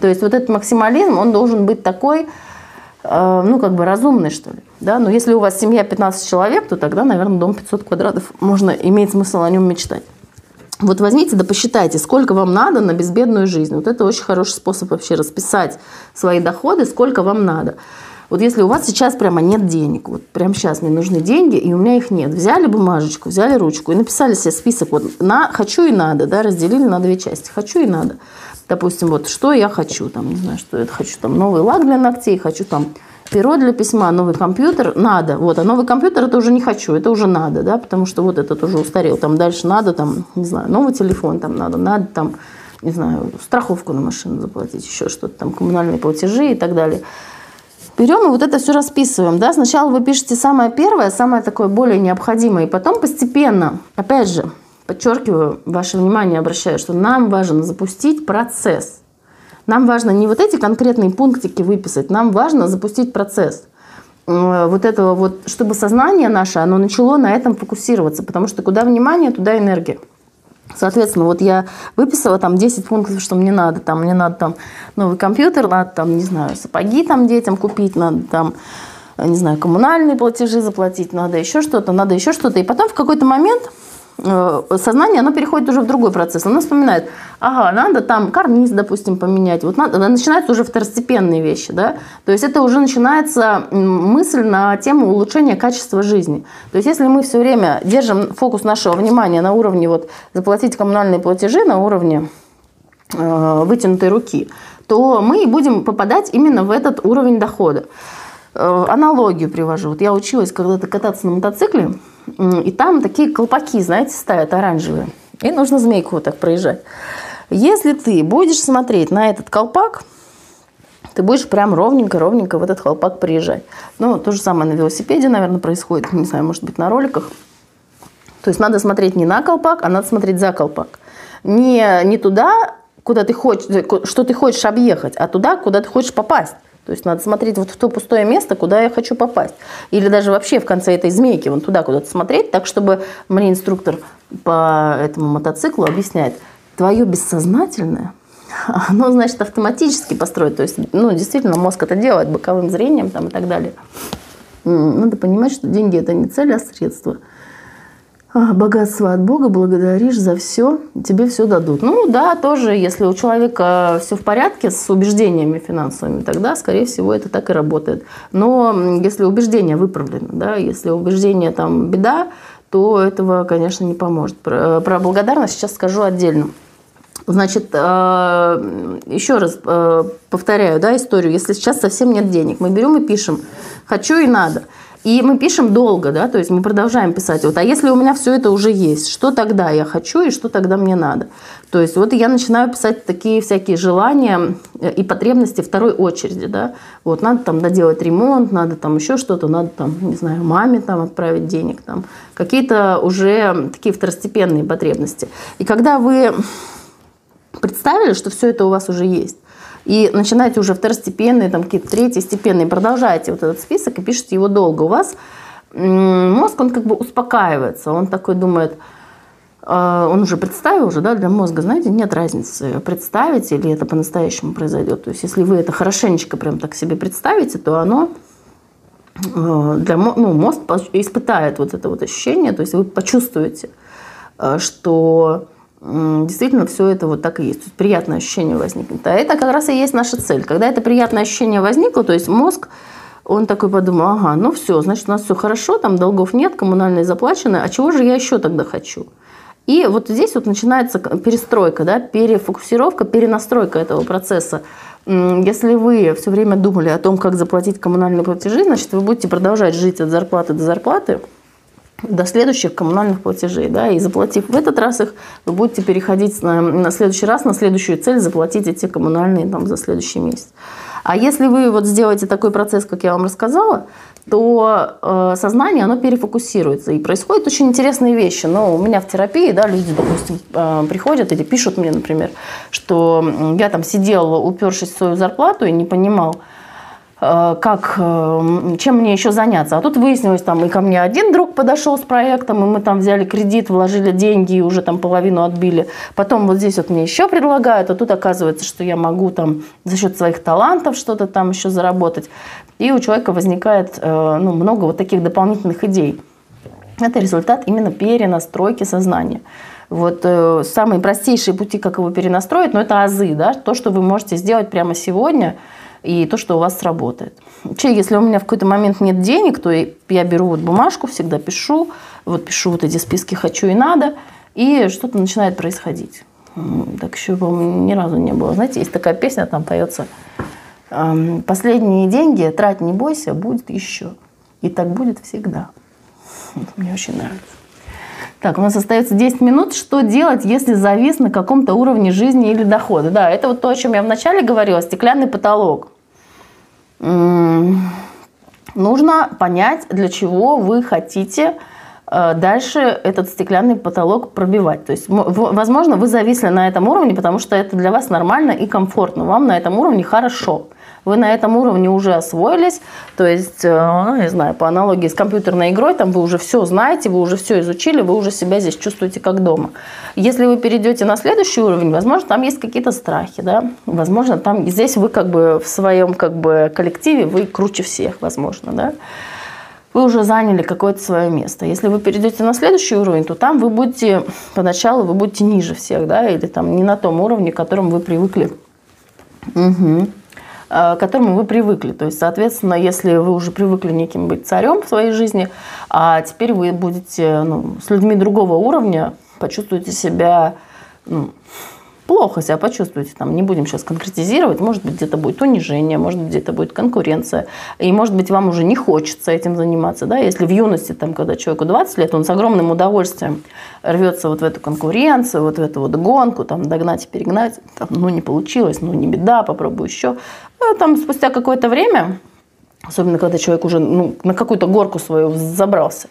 То есть вот этот максимализм, он должен быть такой, э, ну, как бы разумный, что ли. Да? Но если у вас семья 15 человек, то тогда, наверное, дом 500 квадратов можно, имеет смысл о нем мечтать. Вот возьмите да посчитайте, сколько вам надо на безбедную жизнь. Вот это очень хороший способ вообще расписать свои доходы, сколько вам надо. Вот если у вас сейчас прямо нет денег, вот прямо сейчас мне нужны деньги, и у меня их нет. Взяли бумажечку, взяли ручку и написали себе список вот на «хочу» и «надо», да, разделили на две части. «Хочу» и «надо». Допустим, вот что я хочу, там, не знаю, что это хочу, там, новый лак для ногтей, хочу там перо для письма, новый компьютер, надо. Вот, а новый компьютер это уже не хочу, это уже надо, да, потому что вот этот уже устарел. Там дальше надо, там, не знаю, новый телефон там надо, надо там, не знаю, страховку на машину заплатить, еще что-то там, коммунальные платежи и так далее. Берем и вот это все расписываем. Да? Сначала вы пишете самое первое, самое такое более необходимое, и потом постепенно, опять же, подчеркиваю, ваше внимание обращаю, что нам важно запустить процесс. Нам важно не вот эти конкретные пунктики выписать, нам важно запустить процесс э, вот этого вот, чтобы сознание наше, оно начало на этом фокусироваться, потому что куда внимание, туда энергия. Соответственно, вот я выписала там 10 пунктов, что мне надо. Там мне надо там новый компьютер, надо там, не знаю, сапоги там детям купить, надо там, не знаю, коммунальные платежи заплатить, надо еще что-то, надо еще что-то. И потом в какой-то момент сознание, оно переходит уже в другой процесс. Оно вспоминает, ага, надо там карниз, допустим, поменять. Вот надо, начинаются уже второстепенные вещи, да. То есть это уже начинается мысль на тему улучшения качества жизни. То есть если мы все время держим фокус нашего внимания на уровне вот заплатить коммунальные платежи, на уровне э, вытянутой руки, то мы будем попадать именно в этот уровень дохода. Э, аналогию привожу. Вот я училась когда-то кататься на мотоцикле, и там такие колпаки, знаете, ставят оранжевые. И нужно змейку вот так проезжать. Если ты будешь смотреть на этот колпак, ты будешь прям ровненько-ровненько в этот колпак приезжать. Ну, то же самое на велосипеде, наверное, происходит. Не знаю, может быть, на роликах. То есть надо смотреть не на колпак, а надо смотреть за колпак. Не, не туда, куда ты хочешь, что ты хочешь объехать, а туда, куда ты хочешь попасть. То есть надо смотреть вот в то пустое место, куда я хочу попасть. Или даже вообще в конце этой змейки, вон туда куда-то смотреть, так, чтобы мне инструктор по этому мотоциклу объясняет, твое бессознательное, оно, значит, автоматически построит. То есть, ну, действительно, мозг это делает боковым зрением там, и так далее. Надо понимать, что деньги – это не цель, а средство – богатство от Бога, благодаришь за все, тебе все дадут. Ну да, тоже, если у человека все в порядке с убеждениями финансовыми, тогда, скорее всего, это так и работает. Но если убеждение выправлено, да, если убеждение там беда, то этого, конечно, не поможет. Про, про благодарность сейчас скажу отдельно. Значит, э, еще раз э, повторяю да, историю. Если сейчас совсем нет денег, мы берем и пишем «хочу и надо». И мы пишем долго, да, то есть мы продолжаем писать. Вот, а если у меня все это уже есть, что тогда я хочу и что тогда мне надо? То есть вот я начинаю писать такие всякие желания э, и потребности второй очереди, да. Вот надо там доделать ремонт, надо там еще что-то, надо там, не знаю, маме там отправить денег, там какие-то уже такие второстепенные потребности. И когда вы представили, что все это у вас уже есть, и начинаете уже второстепенные, там какие-то третьестепенные, продолжаете вот этот список и пишете его долго. У вас мозг, он как бы успокаивается, он такой думает, а, он уже представил уже, да, для мозга, знаете, нет разницы, представить или это по-настоящему произойдет. То есть, если вы это хорошенечко прям так себе представите, то оно э, для, ну, мозг испытает вот это вот ощущение, то есть вы почувствуете, э, что действительно все это вот так и есть. Приятное ощущение возникнет. А это как раз и есть наша цель. Когда это приятное ощущение возникло, то есть мозг, он такой подумал, ага, ну все, значит, у нас все хорошо, там долгов нет, коммунальные заплачены, а чего же я еще тогда хочу? И вот здесь вот начинается перестройка, да, перефокусировка, перенастройка этого процесса. Если вы все время думали о том, как заплатить коммунальные платежи, значит, вы будете продолжать жить от зарплаты до зарплаты, до следующих коммунальных платежей. Да, и заплатив в этот раз их, вы будете переходить на, на следующий раз, на следующую цель, заплатить эти коммунальные там, за следующий месяц. А если вы вот сделаете такой процесс, как я вам рассказала, то э, сознание, оно перефокусируется. И происходят очень интересные вещи. Но у меня в терапии, да, люди, допустим, э, приходят или пишут мне, например, что я там сидел, упершись в свою зарплату и не понимал, как, э, чем мне еще заняться. А тут выяснилось, там и ко мне один друг подошел с проектом, и мы там взяли кредит, вложили деньги и уже там половину отбили. Потом вот здесь вот мне еще предлагают, а тут оказывается, что я могу там за счет своих талантов что-то там еще заработать. И у человека возникает э, ну, много вот таких дополнительных идей. Это результат именно перенастройки сознания. Вот э, самые простейшие пути, как его перенастроить, но ну, это азы, да, то, что вы можете сделать прямо сегодня – и то, что у вас сработает. Вообще, если у меня в какой-то момент нет денег, то я беру вот бумажку, всегда пишу, вот пишу вот эти списки «хочу» и «надо», и что-то начинает происходить. Так еще, по-моему, ни разу не было. Знаете, есть такая песня, там поется «Последние деньги трать не бойся, будет еще». И так будет всегда. Мне очень нравится. Так, у нас остается 10 минут. Что делать, если завис на каком-то уровне жизни или дохода? Да, это вот то, о чем я вначале говорила, стеклянный потолок. Нужно понять, для чего вы хотите э, дальше этот стеклянный потолок пробивать. То есть, возможно, вы зависли на этом уровне, потому что это для вас нормально и комфортно. Вам на этом уровне хорошо вы на этом уровне уже освоились, то есть, э, ну, не знаю, по аналогии с компьютерной игрой, там вы уже все знаете, вы уже все изучили, вы уже себя здесь чувствуете как дома. Если вы перейдете на следующий уровень, возможно, там есть какие-то страхи, да, возможно, там здесь вы как бы в своем как бы коллективе, вы круче всех, возможно, да вы уже заняли какое-то свое место. Если вы перейдете на следующий уровень, то там вы будете, поначалу вы будете ниже всех, да, или там не на том уровне, к которому вы привыкли. Угу. Э, к которому вы привыкли. То есть, соответственно, если вы уже привыкли неким быть царем в своей жизни, а теперь вы будете ну, с людьми другого уровня, почувствуете себя ну, плохо себя почувствуете, там, не будем сейчас конкретизировать, может быть, где-то будет унижение, может быть, где-то будет конкуренция, и, может быть, вам уже не хочется этим заниматься, да, если в юности, там, когда человеку 20 лет, он с огромным удовольствием рвется вот в эту конкуренцию, вот в эту вот гонку, там, догнать и перегнать, там, ну, не получилось, ну, не беда, попробую еще, а там, спустя какое-то время, особенно когда человек уже, ну, на какую-то горку свою забрался,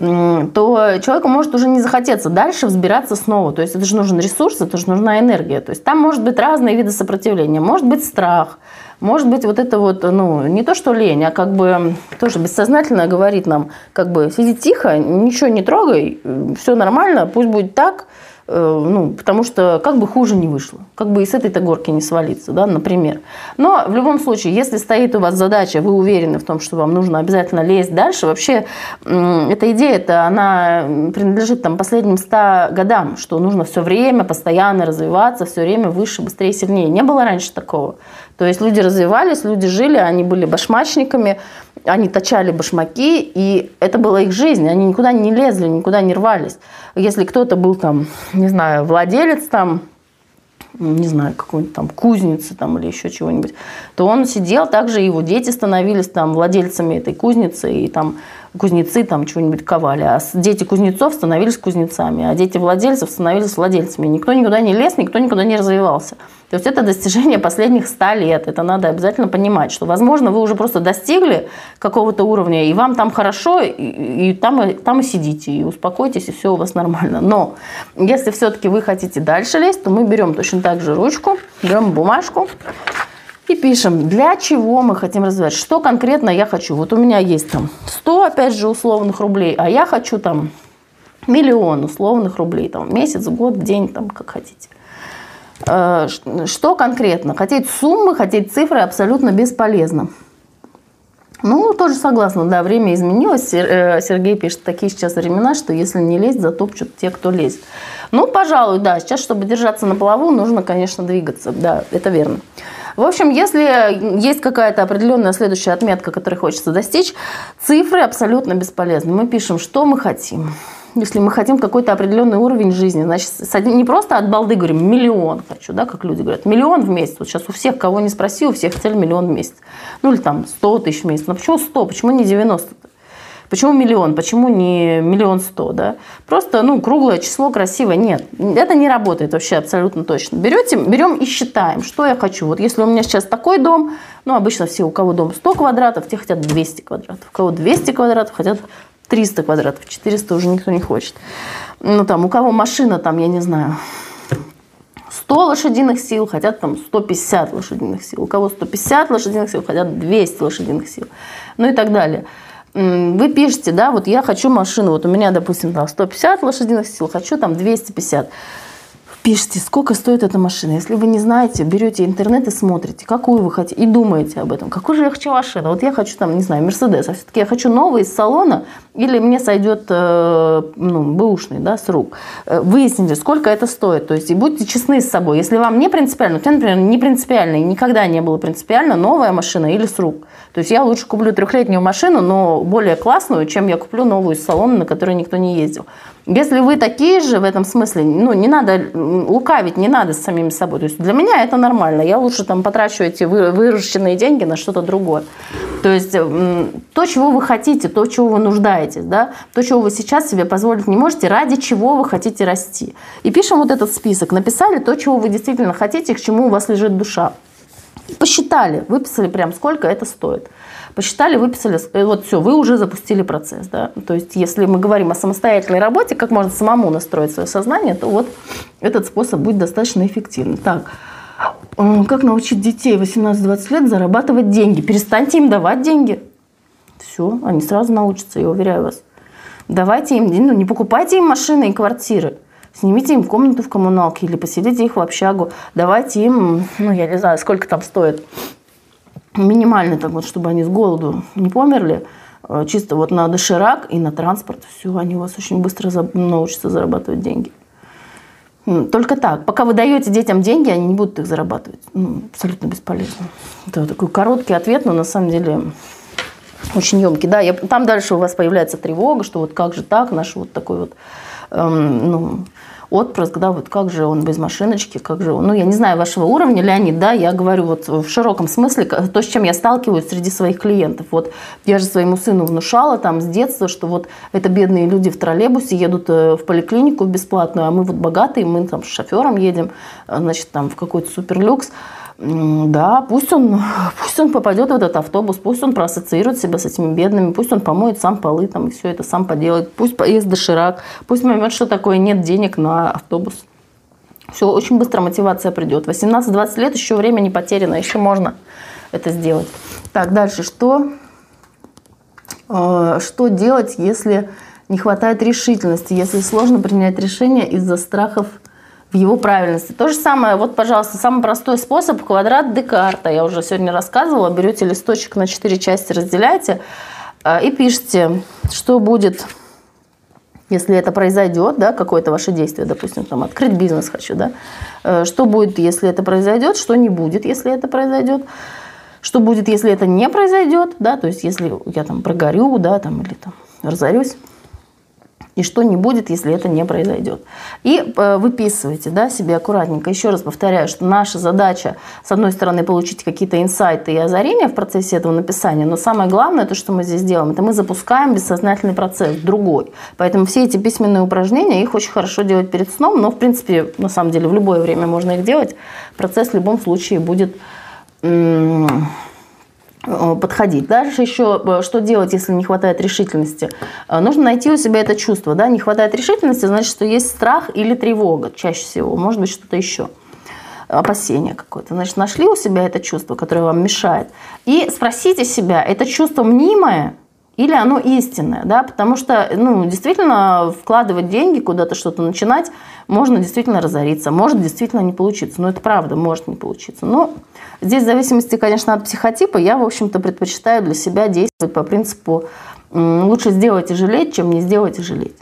то человеку может уже не захотеться дальше взбираться снова. То есть это же нужен ресурс, это же нужна энергия. То есть там может быть разные виды сопротивления. Может быть страх, может быть вот это вот, ну, не то что лень, а как бы тоже бессознательно говорит нам, как бы сиди тихо, ничего не трогай, все нормально, пусть будет так, ну, потому что как бы хуже не вышло, как бы и с этой-то горки не свалиться, да, например. Но в любом случае, если стоит у вас задача, вы уверены в том, что вам нужно обязательно лезть дальше, вообще эта идея, это она принадлежит там последним 100 годам, что нужно все время постоянно развиваться, все время выше, быстрее, сильнее. Не было раньше такого. То есть люди развивались, люди жили, они были башмачниками, они точали башмаки, и это была их жизнь. Они никуда не лезли, никуда не рвались. Если кто-то был там, не знаю, владелец там не знаю, какой-нибудь там кузницы там или еще чего-нибудь, то он сидел, также его дети становились там владельцами этой кузницы, и там кузнецы там чего-нибудь ковали, а дети кузнецов становились кузнецами, а дети владельцев становились владельцами. Никто никуда не лез, никто никуда не развивался. То есть это достижение последних ста лет. Это надо обязательно понимать, что, возможно, вы уже просто достигли какого-то уровня, и вам там хорошо, и, и там, и, там и сидите, и успокойтесь, и все у вас нормально. Но если все-таки вы хотите дальше лезть, то мы берем точно так же ручку, берем бумажку, и пишем, для чего мы хотим развивать, что конкретно я хочу. Вот у меня есть там 100, опять же, условных рублей, а я хочу там миллион условных рублей, там месяц, год, день, там как хотите. Э, что конкретно? Хотеть суммы, хотеть цифры абсолютно бесполезно. Ну, тоже согласна, да, время изменилось. Э, Сергей пишет, такие сейчас времена, что если не лезть, затопчут те, кто лезет. Ну, пожалуй, да, сейчас, чтобы держаться на плаву, нужно, конечно, двигаться, да, это верно. В общем, если есть какая-то определенная следующая отметка, которой хочется достичь, цифры абсолютно бесполезны. Мы пишем, что мы хотим. Если мы хотим какой-то определенный уровень жизни, значит, не просто от балды говорим, миллион хочу, да, как люди говорят, миллион в месяц. Вот сейчас у всех, кого не спроси, у всех цель миллион в месяц. Ну, или там 100 тысяч в месяц. Но почему 100? Почему не 90? Почему миллион? Почему не миллион сто? Да? Просто ну, круглое число красивое. Нет, это не работает вообще абсолютно точно. Берете, берем и считаем, что я хочу. Вот если у меня сейчас такой дом, ну, обычно все, у кого дом 100 квадратов, те хотят 200 квадратов. У кого 200 квадратов, хотят 300 квадратов. 400 уже никто не хочет. Ну, там, у кого машина, там, я не знаю, 100 лошадиных сил, хотят там 150 лошадиных сил. У кого 150 лошадиных сил, хотят 200 лошадиных сил. Ну и так далее вы пишете, да, вот я хочу машину, вот у меня, допустим, там 150 лошадиных сил, хочу там 250 пишите, сколько стоит эта машина. Если вы не знаете, берете интернет и смотрите, какую вы хотите, и думаете об этом. Какую же я хочу машину? Вот я хочу там, не знаю, Мерседес, а все-таки я хочу новый из салона, или мне сойдет э, ну, бэушный, да, с рук. Э, выясните, сколько это стоит. То есть, и будьте честны с собой. Если вам не принципиально, тебя, например, не принципиально, и никогда не было принципиально, новая машина или с рук. То есть, я лучше куплю трехлетнюю машину, но более классную, чем я куплю новую из салона, на которой никто не ездил. Если вы такие же в этом смысле, ну, не надо лукавить, не надо с самими собой. То есть для меня это нормально. Я лучше там потрачу эти выращенные деньги на что-то другое. То есть то, чего вы хотите, то, чего вы нуждаетесь, да, то, чего вы сейчас себе позволить не можете, ради чего вы хотите расти. И пишем вот этот список. Написали то, чего вы действительно хотите, к чему у вас лежит душа. Посчитали, выписали прям, сколько это стоит посчитали, выписали, э, вот все, вы уже запустили процесс. Да? То есть если мы говорим о самостоятельной работе, как можно самому настроить свое сознание, то вот этот способ будет достаточно эффективным. Так, э, как научить детей 18-20 лет зарабатывать деньги? Перестаньте им давать деньги. Все, они сразу научатся, я уверяю вас. Давайте им, ну, не покупайте им машины и квартиры. Снимите им комнату в коммуналке или поселите их в общагу. Давайте им, ну, я не знаю, сколько там стоит минимальный, так вот, чтобы они с голоду не померли, э, чисто вот на доширак и на транспорт, все, они у вас очень быстро научатся зарабатывать деньги. Только так. Пока вы даете детям деньги, они не будут их зарабатывать. Ну, абсолютно бесполезно. Это такой короткий ответ, но на самом деле очень емкий. Да, я, там дальше у вас появляется тревога, что вот как же так, наш вот такой вот эм, ну, отпрыск, да, вот как же он без машиночки, как же он, ну, я не знаю вашего уровня, Леонид, да, я говорю вот в широком смысле, то, с чем я сталкиваюсь среди своих клиентов. Вот я же своему сыну внушала там с детства, что вот это бедные люди в троллейбусе едут э, в поликлинику бесплатную, а мы вот богатые, мы там с шофером едем, э, значит, там в какой-то суперлюкс. Да, пусть он, пусть он попадет в этот автобус, пусть он проассоциирует себя с этими бедными, пусть он помоет сам полы, там, и все это сам поделает, пусть поест доширак, пусть поймет, что такое нет денег на автобус. Все, очень быстро мотивация придет. 18-20 лет еще время не потеряно, еще можно это сделать. Так, дальше, что, э, что делать, если не хватает решительности, если сложно принять решение из-за страхов в его правильности. То же самое, вот, пожалуйста, самый простой способ – квадрат Декарта. Я уже сегодня рассказывала. Берете листочек на четыре части, разделяете э, и пишите, что будет, если это произойдет, да, какое-то ваше действие, допустим, там, открыть бизнес хочу, да, э, что будет, если это произойдет, что не будет, если это произойдет, что будет, если это не произойдет, да, то есть если я там прогорю, да, там, или там разорюсь. И что не будет, если это не произойдет. И э, выписывайте да, себе аккуратненько. Еще раз повторяю, что наша задача, с одной стороны, получить какие-то инсайты и озарения в процессе этого написания, но самое главное, то, что мы здесь делаем, это мы запускаем бессознательный процесс, другой. Поэтому все эти письменные упражнения, их очень хорошо делать перед сном, но, в принципе, на самом деле, в любое время можно их делать. Процесс в любом случае будет Э, подходить. Дальше еще, э, что делать, если не хватает решительности? Э, нужно найти у себя это чувство. Да? Не хватает решительности, значит, что есть страх или тревога чаще всего. Может быть, что-то еще. Опасение какое-то. Значит, нашли у себя это чувство, которое вам мешает. И спросите себя, это чувство мнимое или оно истинное, да, потому что, ну, действительно, вкладывать деньги куда-то, что-то начинать, можно действительно разориться, может действительно не получиться, но это правда, может не получиться. Но здесь в зависимости, конечно, от психотипа, я, в общем-то, предпочитаю для себя действовать по принципу лучше сделать и жалеть, чем не сделать и жалеть.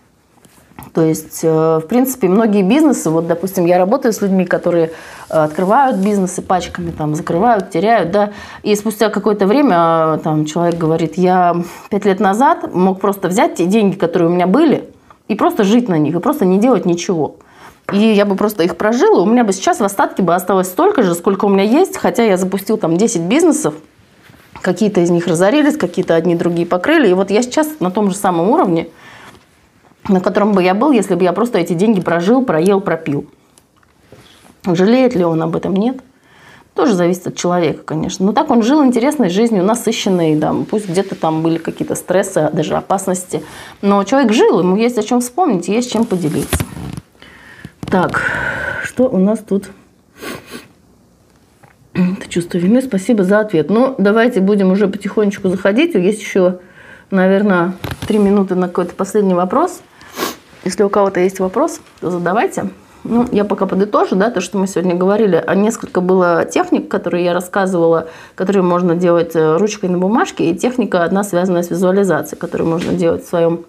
То есть, э, в принципе, многие бизнесы, вот, допустим, я работаю с людьми, которые э, открывают бизнесы пачками, там, закрывают, теряют, да, и спустя какое-то время э, там, человек говорит, я пять лет назад мог просто взять те деньги, которые у меня были, и просто жить на них, и просто не делать ничего. И я бы просто их прожила, у меня бы сейчас в остатке бы осталось столько же, сколько у меня есть, хотя я запустил там 10 бизнесов, какие-то из них разорились, какие-то одни другие покрыли, и вот я сейчас на том же самом уровне – на котором бы я был, если бы я просто эти деньги прожил, проел, пропил. Жалеет ли он об этом? Нет. Тоже зависит от человека, конечно. Но так он жил интересной жизнью, насыщенной, да, пусть где-то там были какие-то стрессы, даже опасности. Но человек жил, ему есть о чем вспомнить, есть чем поделиться. Так, что у нас тут? Это чувство вины. Спасибо за ответ. Ну, давайте будем уже потихонечку заходить. Есть еще, наверное, три минуты на какой-то последний вопрос. Если у кого-то есть вопрос, то задавайте. Ну, я пока подытожу, да, то, что мы сегодня говорили. А несколько было техник, которые я рассказывала, которые можно делать э, ручкой на бумажке, и техника одна связанная с визуализацией, которую можно делать в своем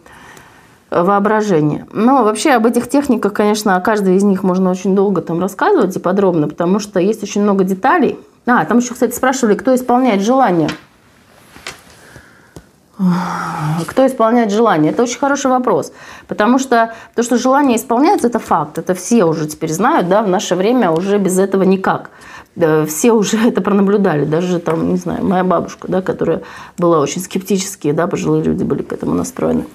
э, воображении. Но вообще об этих техниках, конечно, о каждой из них можно очень долго там рассказывать и подробно, потому что есть очень много деталей. А, там еще, кстати, спрашивали, кто исполняет желание. Кто исполняет желание? Это очень хороший вопрос. Потому что то, что желание исполняется, это факт. Это все уже теперь знают, да, в наше время уже без этого никак. Все уже это пронаблюдали. Даже там, не знаю, моя бабушка, да, которая была очень скептически, да, пожилые люди были к этому настроены.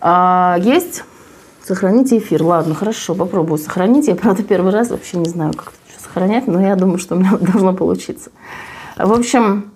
А есть Сохраните эфир. Ладно, хорошо, попробую сохранить. Я, правда, первый раз вообще не знаю, как это сохранять, но я думаю, что у меня должно получиться. В общем, Э,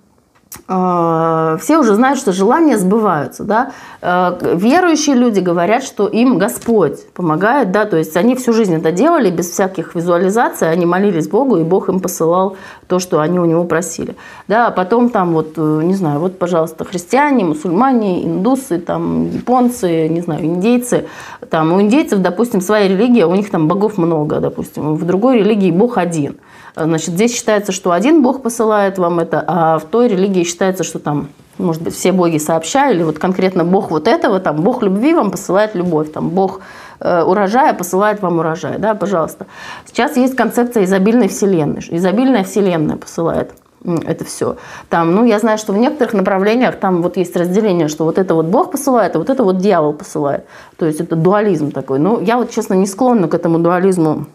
все уже знают, что желания сбываются. Да? Э, верующие люди говорят, что им Господь помогает, да, то есть они всю жизнь это делали без всяких визуализаций, они молились Богу, и Бог им посылал то, что они у него просили. Да, а потом там вот, э, не знаю, вот, пожалуйста, христиане, мусульмане, индусы, там, японцы, не знаю, индейцы. Там, у индейцев, допустим, своя религия, у них там богов много, допустим, в другой религии Бог один – Значит, здесь считается, что один Бог посылает вам это, а в той религии считается, что там может быть, все боги сообща, или вот конкретно Бог вот этого, там, Бог любви вам посылает любовь, там, Бог э, урожая посылает вам урожай, да, пожалуйста. Сейчас есть концепция изобильной вселенной, изобильная вселенная посылает это все. Там, ну, я знаю, что в некоторых направлениях там вот есть разделение, что вот это вот Бог посылает, а вот это вот дьявол посылает. То есть это дуализм такой. Ну, я вот, честно, не склонна к этому дуализму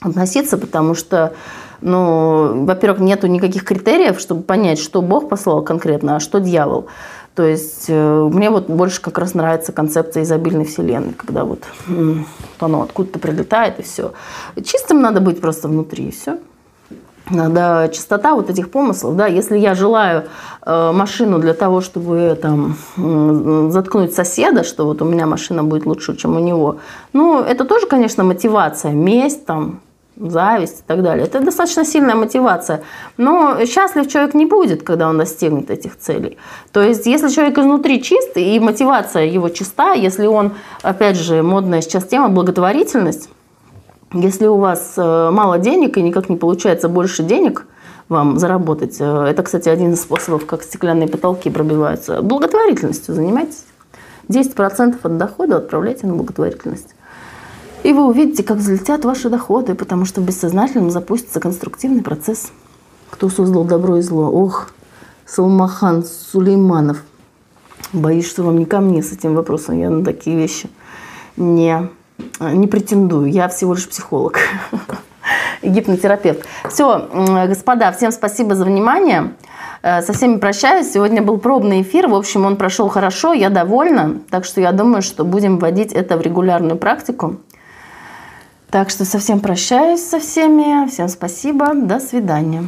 относиться, потому что ну, во-первых, нету никаких критериев, чтобы понять, что Бог послал конкретно, а что дьявол. То есть э, мне вот больше как раз нравится концепция изобильной вселенной, когда вот оно откуда-то прилетает и все. Чистым надо быть просто внутри, и все. Надо чистота вот этих помыслов, да, если я желаю э, машину для того, чтобы там заткнуть соседа, что вот у меня машина будет лучше, чем у него, ну, это тоже, конечно, мотивация, месть там, зависть и так далее. Это достаточно сильная мотивация. Но счастлив человек не будет, когда он достигнет этих целей. То есть, если человек изнутри чист, и мотивация его чиста, если он, опять же, модная сейчас тема, благотворительность, если у вас э, мало денег и никак не получается больше денег вам заработать, э, это, кстати, один из способов, как стеклянные потолки пробиваются, благотворительностью занимайтесь. 10% от дохода отправляйте на благотворительность. И вы увидите, как взлетят ваши доходы, потому что в бессознательном запустится конструктивный процесс. Кто создал добро и зло? Ох, Салмахан Сулейманов. Боюсь, что вам не ко мне с этим вопросом. Я на такие вещи не, не претендую. Я всего лишь психолог, гипнотерапевт. Все, господа, всем спасибо за внимание. Э, со всеми прощаюсь. Сегодня был пробный эфир. В общем, он прошел хорошо, я довольна. Так что я думаю, что будем вводить это в регулярную практику. Так что совсем прощаюсь со всеми. Всем спасибо. До свидания.